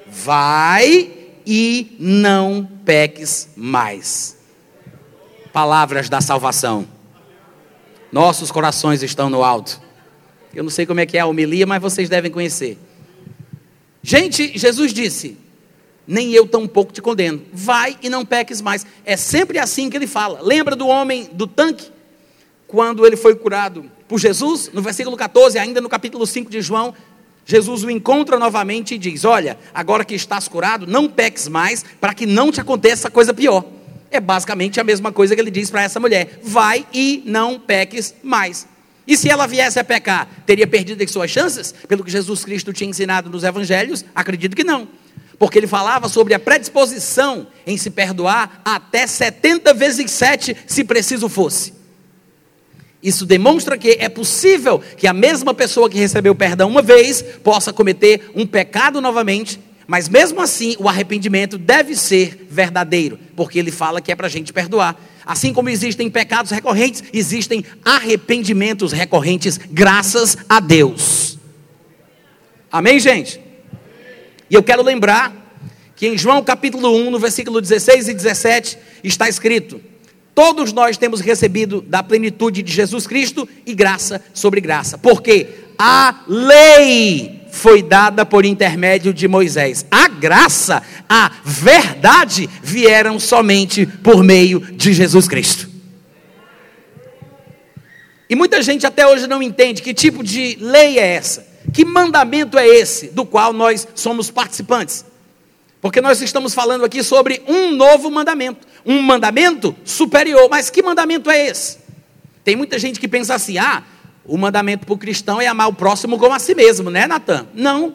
Speaker 2: Vai e não peques mais. Palavras da salvação. Nossos corações estão no alto. Eu não sei como é que é a homilia, mas vocês devem conhecer. Gente, Jesus disse: Nem eu tampouco te condeno. Vai e não peques mais. É sempre assim que ele fala. Lembra do homem do tanque? Quando ele foi curado por Jesus, no versículo 14, ainda no capítulo 5 de João, Jesus o encontra novamente e diz: Olha, agora que estás curado, não peques mais, para que não te aconteça coisa pior. É basicamente a mesma coisa que ele diz para essa mulher: Vai e não peques mais. E se ela viesse a pecar, teria perdido as suas chances? Pelo que Jesus Cristo tinha ensinado nos evangelhos? Acredito que não. Porque ele falava sobre a predisposição em se perdoar até 70 vezes 7, se preciso fosse. Isso demonstra que é possível que a mesma pessoa que recebeu perdão uma vez possa cometer um pecado novamente, Mas mesmo assim, o arrependimento deve ser verdadeiro, porque ele fala que é para a gente perdoar. Assim como existem pecados recorrentes, existem arrependimentos recorrentes, graças a Deus. Amém, gente? E eu quero lembrar que em João capítulo 1, no versículo 16 e 17, está escrito: Todos nós temos recebido da plenitude de Jesus Cristo e graça sobre graça, porque a lei foi dada por intermédio de Moisés, a graça, a verdade vieram somente por meio de Jesus Cristo. E muita gente até hoje não entende que tipo de lei é essa, que mandamento é esse do qual nós somos participantes. Porque nós estamos falando aqui sobre um novo mandamento, um mandamento superior. Mas que mandamento é esse? Tem muita gente que pensa assim: ah, o mandamento para o cristão é amar o próximo como a si mesmo, né, Natan? Não,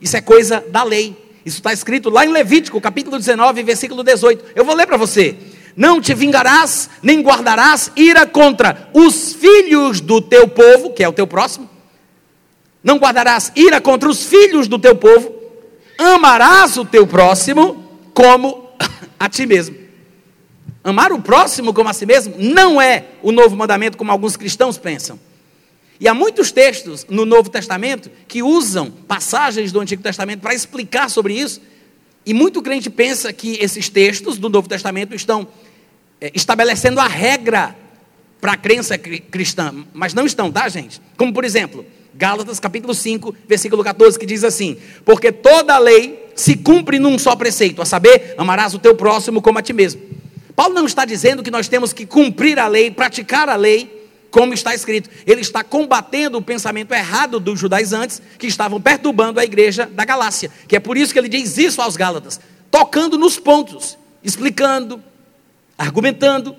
Speaker 2: isso é coisa da lei. Isso está escrito lá em Levítico, capítulo 19, versículo 18. Eu vou ler para você. Não te vingarás, nem guardarás ira contra os filhos do teu povo, que é o teu próximo. Não guardarás ira contra os filhos do teu povo, amarás o teu próximo como a ti mesmo. Amar o próximo como a si mesmo não é o novo mandamento como alguns cristãos pensam. E há muitos textos no Novo Testamento que usam passagens do Antigo Testamento para explicar sobre isso. E muito crente pensa que esses textos do Novo Testamento estão é, estabelecendo a regra para a crença cristã, mas não estão, tá, gente? Como por exemplo, Gálatas capítulo 5, versículo 14, que diz assim: Porque toda a lei se cumpre num só preceito, a saber, amarás o teu próximo como a ti mesmo. Paulo não está dizendo que nós temos que cumprir a lei, praticar a lei, como está escrito. Ele está combatendo o pensamento errado dos judaizantes que estavam perturbando a igreja da Galácia. Que é por isso que ele diz isso aos Gálatas, tocando nos pontos, explicando, argumentando.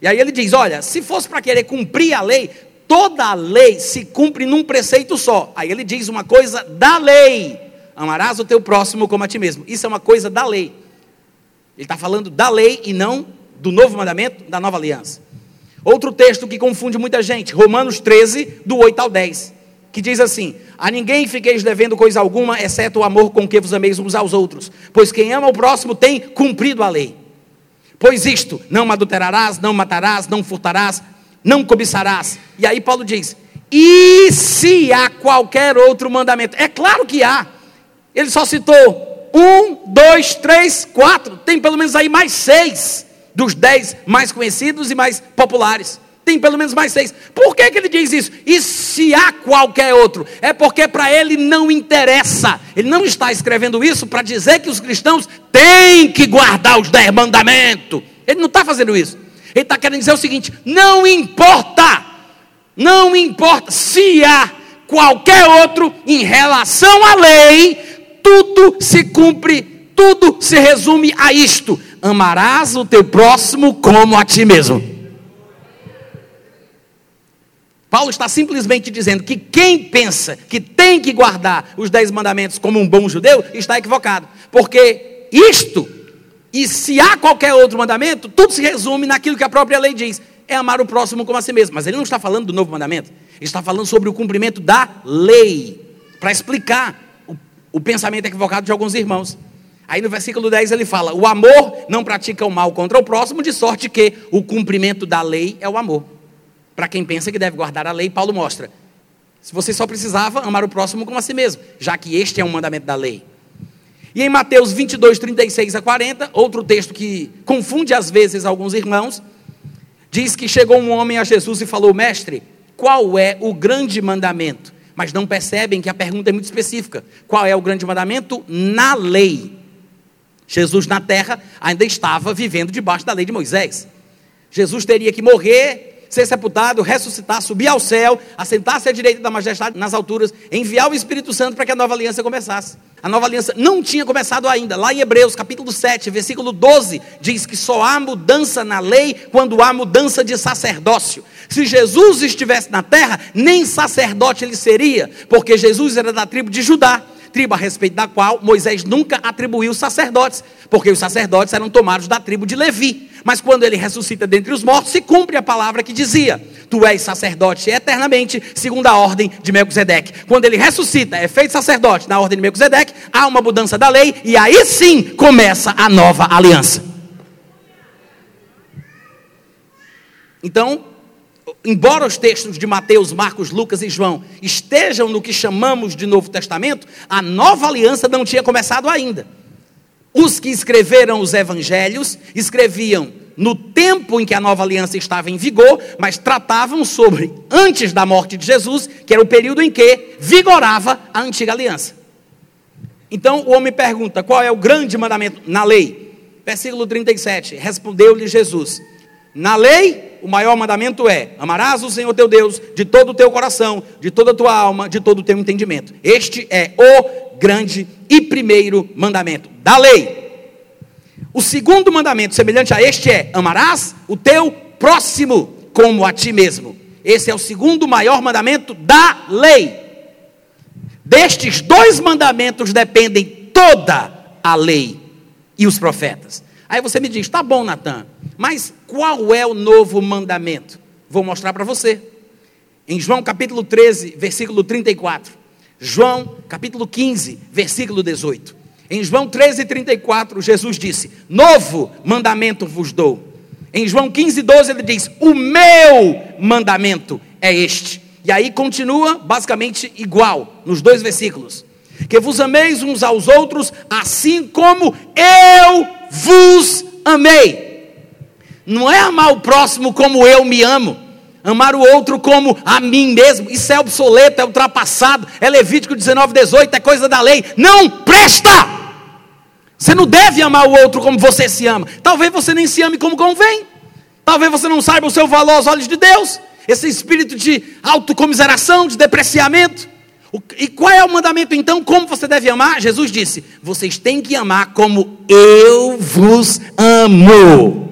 Speaker 2: E aí ele diz: olha, se fosse para querer cumprir a lei, toda a lei se cumpre num preceito só. Aí ele diz uma coisa da lei: amarás o teu próximo como a ti mesmo. Isso é uma coisa da lei. Ele está falando da lei e não do novo mandamento, da nova aliança. Outro texto que confunde muita gente, Romanos 13, do 8 ao 10, que diz assim: A ninguém fiqueis devendo coisa alguma, exceto o amor com que vos ameis uns aos outros, pois quem ama o próximo tem cumprido a lei. Pois isto, não adulterarás, não matarás, não furtarás, não cobiçarás. E aí Paulo diz: e se há qualquer outro mandamento? É claro que há. Ele só citou um, dois, três, quatro. Tem pelo menos aí mais seis dos dez mais conhecidos e mais populares. Tem pelo menos mais seis. Por que, que ele diz isso? E se há qualquer outro? É porque para ele não interessa. Ele não está escrevendo isso para dizer que os cristãos têm que guardar os dez mandamentos. Ele não está fazendo isso. Ele está querendo dizer o seguinte: não importa, não importa se há qualquer outro em relação à lei, tudo se cumpre, tudo se resume a isto: amarás o teu próximo como a ti mesmo. Paulo está simplesmente dizendo que quem pensa que tem que guardar os dez mandamentos como um bom judeu está equivocado, porque isto e se há qualquer outro mandamento, tudo se resume naquilo que a própria lei diz: é amar o próximo como a si mesmo. Mas ele não está falando do novo mandamento, ele está falando sobre o cumprimento da lei, para explicar o, o pensamento equivocado de alguns irmãos. Aí no versículo 10 ele fala: O amor não pratica o mal contra o próximo, de sorte que o cumprimento da lei é o amor. Para quem pensa que deve guardar a lei, Paulo mostra: se você só precisava amar o próximo como a si mesmo, já que este é um mandamento da lei. E em Mateus 22, 36 a 40, outro texto que confunde às vezes alguns irmãos, diz que chegou um homem a Jesus e falou: Mestre, qual é o grande mandamento? Mas não percebem que a pergunta é muito específica: qual é o grande mandamento? Na lei. Jesus na terra ainda estava vivendo debaixo da lei de Moisés. Jesus teria que morrer ser sepultado, ressuscitar, subir ao céu, assentar-se à direita da majestade nas alturas, enviar o Espírito Santo para que a nova aliança começasse. A nova aliança não tinha começado ainda. Lá em Hebreus, capítulo 7, versículo 12, diz que só há mudança na lei quando há mudança de sacerdócio. Se Jesus estivesse na terra, nem sacerdote ele seria, porque Jesus era da tribo de Judá tribo a respeito da qual Moisés nunca atribuiu sacerdotes, porque os sacerdotes eram tomados da tribo de Levi. Mas quando ele ressuscita dentre os mortos, se cumpre a palavra que dizia: Tu és sacerdote eternamente, segundo a ordem de Melquisedeque. Quando ele ressuscita, é feito sacerdote na ordem de Melquisedeque, há uma mudança da lei e aí sim começa a nova aliança. Então, embora os textos de Mateus, Marcos, Lucas e João estejam no que chamamos de Novo Testamento, a nova aliança não tinha começado ainda. Os que escreveram os evangelhos escreviam no tempo em que a nova aliança estava em vigor, mas tratavam sobre antes da morte de Jesus, que era o período em que vigorava a antiga aliança. Então o homem pergunta: qual é o grande mandamento na lei? Versículo 37. Respondeu-lhe Jesus: Na lei, o maior mandamento é: amarás o Senhor teu Deus de todo o teu coração, de toda a tua alma, de todo o teu entendimento. Este é o grande e primeiro mandamento da lei. O segundo mandamento, semelhante a este, é: amarás o teu próximo como a ti mesmo. Esse é o segundo maior mandamento da lei. Destes dois mandamentos dependem toda a lei e os profetas. Aí você me diz: tá bom, Natan, mas qual é o novo mandamento? Vou mostrar para você. Em João capítulo 13, versículo 34. João capítulo 15, versículo 18. Em João 13, 34, Jesus disse: Novo mandamento vos dou. Em João 15, 12, ele diz: O meu mandamento é este. E aí continua basicamente igual nos dois versículos: Que vos ameis uns aos outros, assim como eu vos amei. Não é amar o próximo como eu me amo, amar o outro como a mim mesmo. Isso é obsoleto, é ultrapassado, é Levítico 19, 18, é coisa da lei. Não presta! Você não deve amar o outro como você se ama. Talvez você nem se ame como convém. Talvez você não saiba o seu valor aos olhos de Deus. Esse espírito de autocomiseração, de depreciamento. E qual é o mandamento então? Como você deve amar? Jesus disse: Vocês têm que amar como eu vos amo.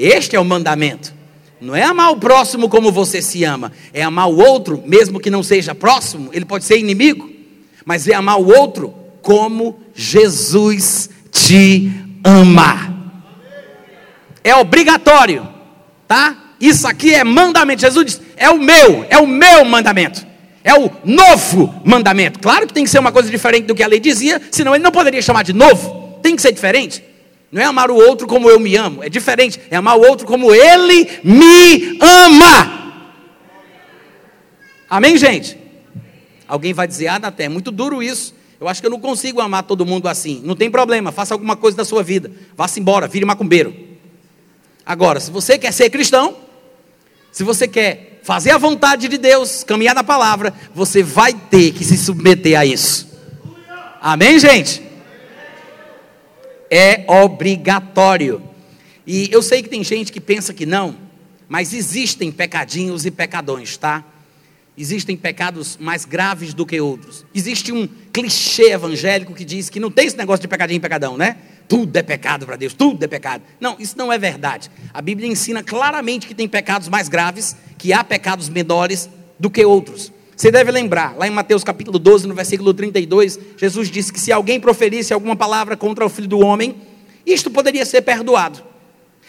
Speaker 2: Este é o mandamento. Não é amar o próximo como você se ama, é amar o outro, mesmo que não seja próximo, ele pode ser inimigo, mas é amar o outro como Jesus te ama. É obrigatório, tá? Isso aqui é mandamento. Jesus diz: é o meu, é o meu mandamento. É o novo mandamento. Claro que tem que ser uma coisa diferente do que a lei dizia, senão ele não poderia chamar de novo. Tem que ser diferente. Não é amar o outro como eu me amo, é diferente. É amar o outro como ele me ama. Amém, gente? Alguém vai dizer, ah, até é muito duro isso. Eu acho que eu não consigo amar todo mundo assim. Não tem problema, faça alguma coisa da sua vida. Vá-se embora, vire macumbeiro. Agora, se você quer ser cristão, se você quer fazer a vontade de Deus, caminhar na palavra, você vai ter que se submeter a isso. Amém, gente? É obrigatório. E eu sei que tem gente que pensa que não, mas existem pecadinhos e pecadões, tá? Existem pecados mais graves do que outros. Existe um clichê evangélico que diz que não tem esse negócio de pecadinho e pecadão, né? Tudo é pecado para Deus, tudo é pecado. Não, isso não é verdade. A Bíblia ensina claramente que tem pecados mais graves, que há pecados menores do que outros. Você deve lembrar, lá em Mateus capítulo 12, no versículo 32, Jesus disse que se alguém proferisse alguma palavra contra o filho do homem, isto poderia ser perdoado.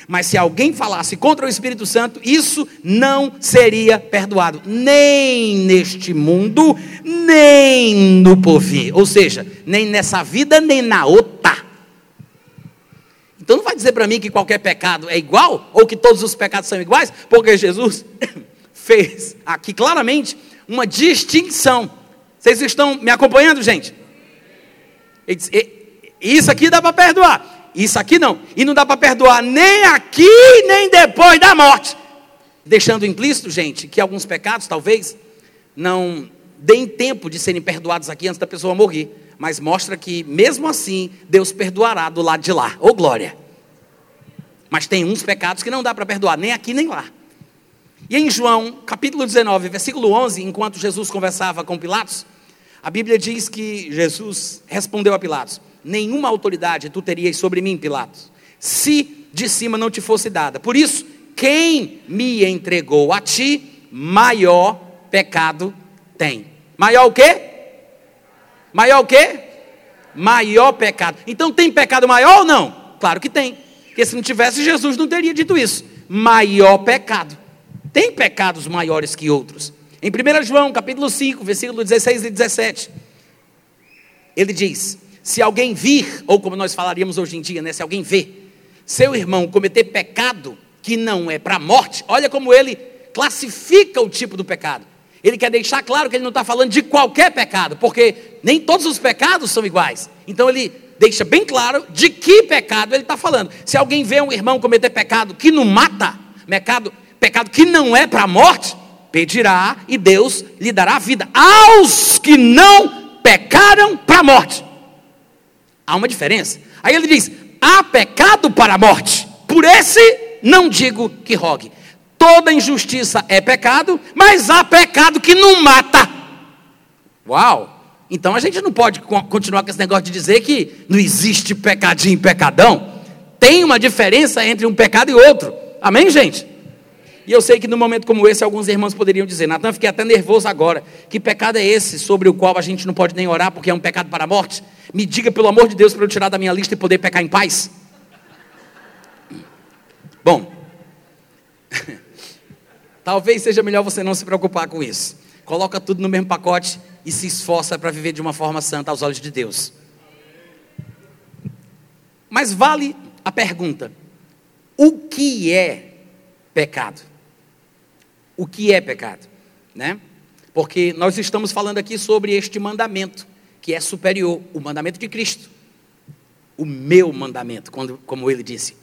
Speaker 2: Mas se alguém falasse contra o Espírito Santo, isso não seria perdoado, nem neste mundo, nem no porvir. Ou seja, nem nessa vida, nem na outra. Então não vai dizer para mim que qualquer pecado é igual, ou que todos os pecados são iguais, porque Jesus fez aqui claramente uma distinção. Vocês estão me acompanhando, gente? Isso aqui dá para perdoar. Isso aqui não. E não dá para perdoar nem aqui, nem depois da morte. Deixando implícito, gente, que alguns pecados talvez não deem tempo de serem perdoados aqui antes da pessoa morrer. Mas mostra que, mesmo assim, Deus perdoará do lado de lá. Ô oh, glória! Mas tem uns pecados que não dá para perdoar, nem aqui nem lá. E em João, capítulo 19, versículo 11, enquanto Jesus conversava com Pilatos, a Bíblia diz que Jesus respondeu a Pilatos: nenhuma autoridade tu terias sobre mim, Pilatos, se de cima não te fosse dada. Por isso, quem me entregou a ti, maior pecado tem. Maior o quê? Maior o quê? Maior pecado. Então tem pecado maior ou não? Claro que tem. Porque se não tivesse, Jesus não teria dito isso. Maior pecado. Tem pecados maiores que outros. Em 1 João, capítulo 5, versículo 16 e 17, ele diz: Se alguém vir, ou como nós falaríamos hoje em dia, né, se alguém vê seu irmão cometer pecado que não é para a morte, olha como ele classifica o tipo do pecado. Ele quer deixar claro que ele não está falando de qualquer pecado, porque nem todos os pecados são iguais. Então ele deixa bem claro de que pecado ele está falando. Se alguém vê um irmão cometer pecado que não mata, pecado, pecado que não é para a morte, pedirá e Deus lhe dará vida aos que não pecaram para a morte. Há uma diferença. Aí ele diz: há pecado para a morte, por esse não digo que rogue. Toda injustiça é pecado, mas há pecado que não mata. Uau! Então a gente não pode continuar com esse negócio de dizer que não existe pecadinho e pecadão. Tem uma diferença entre um pecado e outro. Amém, gente? E eu sei que num momento como esse, alguns irmãos poderiam dizer: Natan, fiquei até nervoso agora. Que pecado é esse sobre o qual a gente não pode nem orar porque é um pecado para a morte? Me diga, pelo amor de Deus, para eu tirar da minha lista e poder pecar em paz. Bom, talvez seja melhor você não se preocupar com isso. Coloca tudo no mesmo pacote e se esforça para viver de uma forma santa aos olhos de Deus. Mas vale a pergunta: o que é pecado? O que é pecado, né? Porque nós estamos falando aqui sobre este mandamento que é superior, o mandamento de Cristo. O meu mandamento, quando, como ele disse,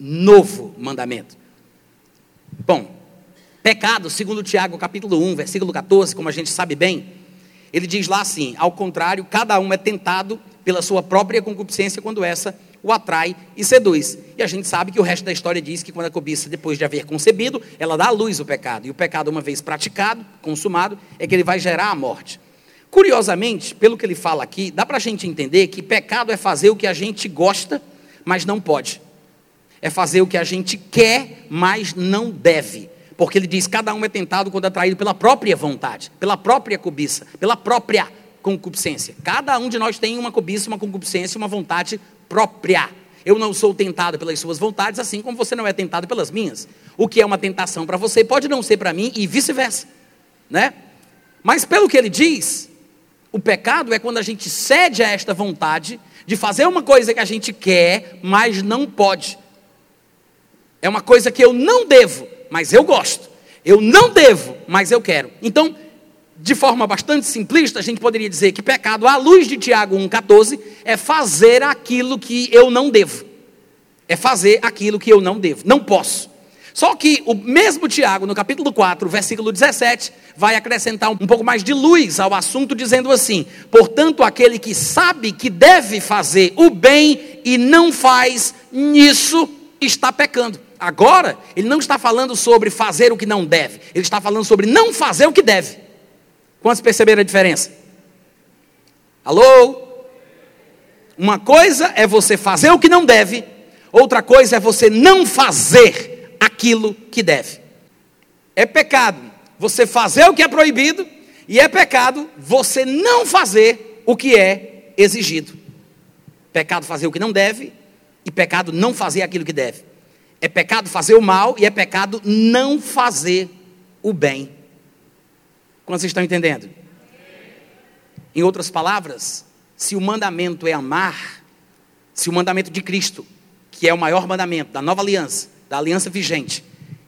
Speaker 2: novo mandamento. Bom, pecado, segundo Tiago, capítulo 1, versículo 14, como a gente sabe bem, ele diz lá assim: ao contrário, cada um é tentado pela sua própria concupiscência quando essa o atrai e seduz. E a gente sabe que o resto da história diz que quando a cobiça, depois de haver concebido, ela dá à luz o pecado. E o pecado, uma vez praticado, consumado, é que ele vai gerar a morte. Curiosamente, pelo que ele fala aqui, dá para a gente entender que pecado é fazer o que a gente gosta, mas não pode é fazer o que a gente quer, mas não deve. Porque ele diz: cada um é tentado quando atraído pela própria vontade, pela própria cobiça, pela própria concupiscência. Cada um de nós tem uma cobiça, uma concupiscência, uma vontade própria. Eu não sou tentado pelas suas vontades, assim como você não é tentado pelas minhas. O que é uma tentação para você pode não ser para mim e vice-versa, né? Mas pelo que ele diz, o pecado é quando a gente cede a esta vontade de fazer uma coisa que a gente quer, mas não pode. É uma coisa que eu não devo, mas eu gosto. Eu não devo, mas eu quero. Então, de forma bastante simplista, a gente poderia dizer que pecado, à luz de Tiago 1,14, é fazer aquilo que eu não devo. É fazer aquilo que eu não devo. Não posso. Só que o mesmo Tiago, no capítulo 4, versículo 17, vai acrescentar um pouco mais de luz ao assunto, dizendo assim: Portanto, aquele que sabe que deve fazer o bem e não faz, nisso está pecando. Agora, ele não está falando sobre fazer o que não deve, ele está falando sobre não fazer o que deve. Quantos perceberam a diferença? Alô? Uma coisa é você fazer o que não deve, outra coisa é você não fazer aquilo que deve. É pecado você fazer o que é proibido, e é pecado você não fazer o que é exigido. Pecado fazer o que não deve, e pecado não fazer aquilo que deve. É pecado fazer o mal e é pecado não fazer o bem. Quando vocês estão entendendo? Em outras palavras, se o mandamento é amar, se o mandamento de Cristo, que é o maior mandamento da nova aliança, da aliança vigente,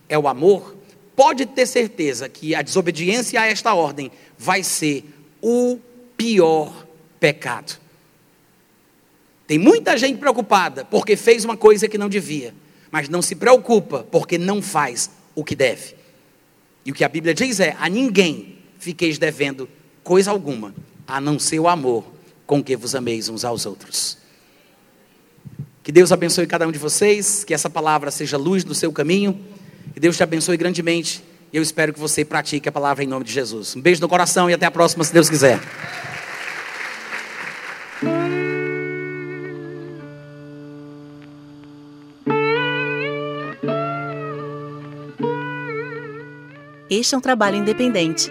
Speaker 2: é o amor, pode ter certeza que a desobediência a esta ordem vai ser o pior pecado. Tem muita gente preocupada porque fez uma coisa que não devia mas não se preocupa, porque não faz o que deve. E o que a Bíblia diz é: a ninguém fiqueis devendo coisa alguma, a não ser o amor com que vos ameis uns aos outros. Que Deus abençoe cada um de vocês, que essa palavra seja luz no seu caminho, que Deus te abençoe grandemente. E eu espero que você pratique a palavra em nome de Jesus. Um beijo no coração e até a próxima, se Deus quiser.
Speaker 1: Este é um trabalho independente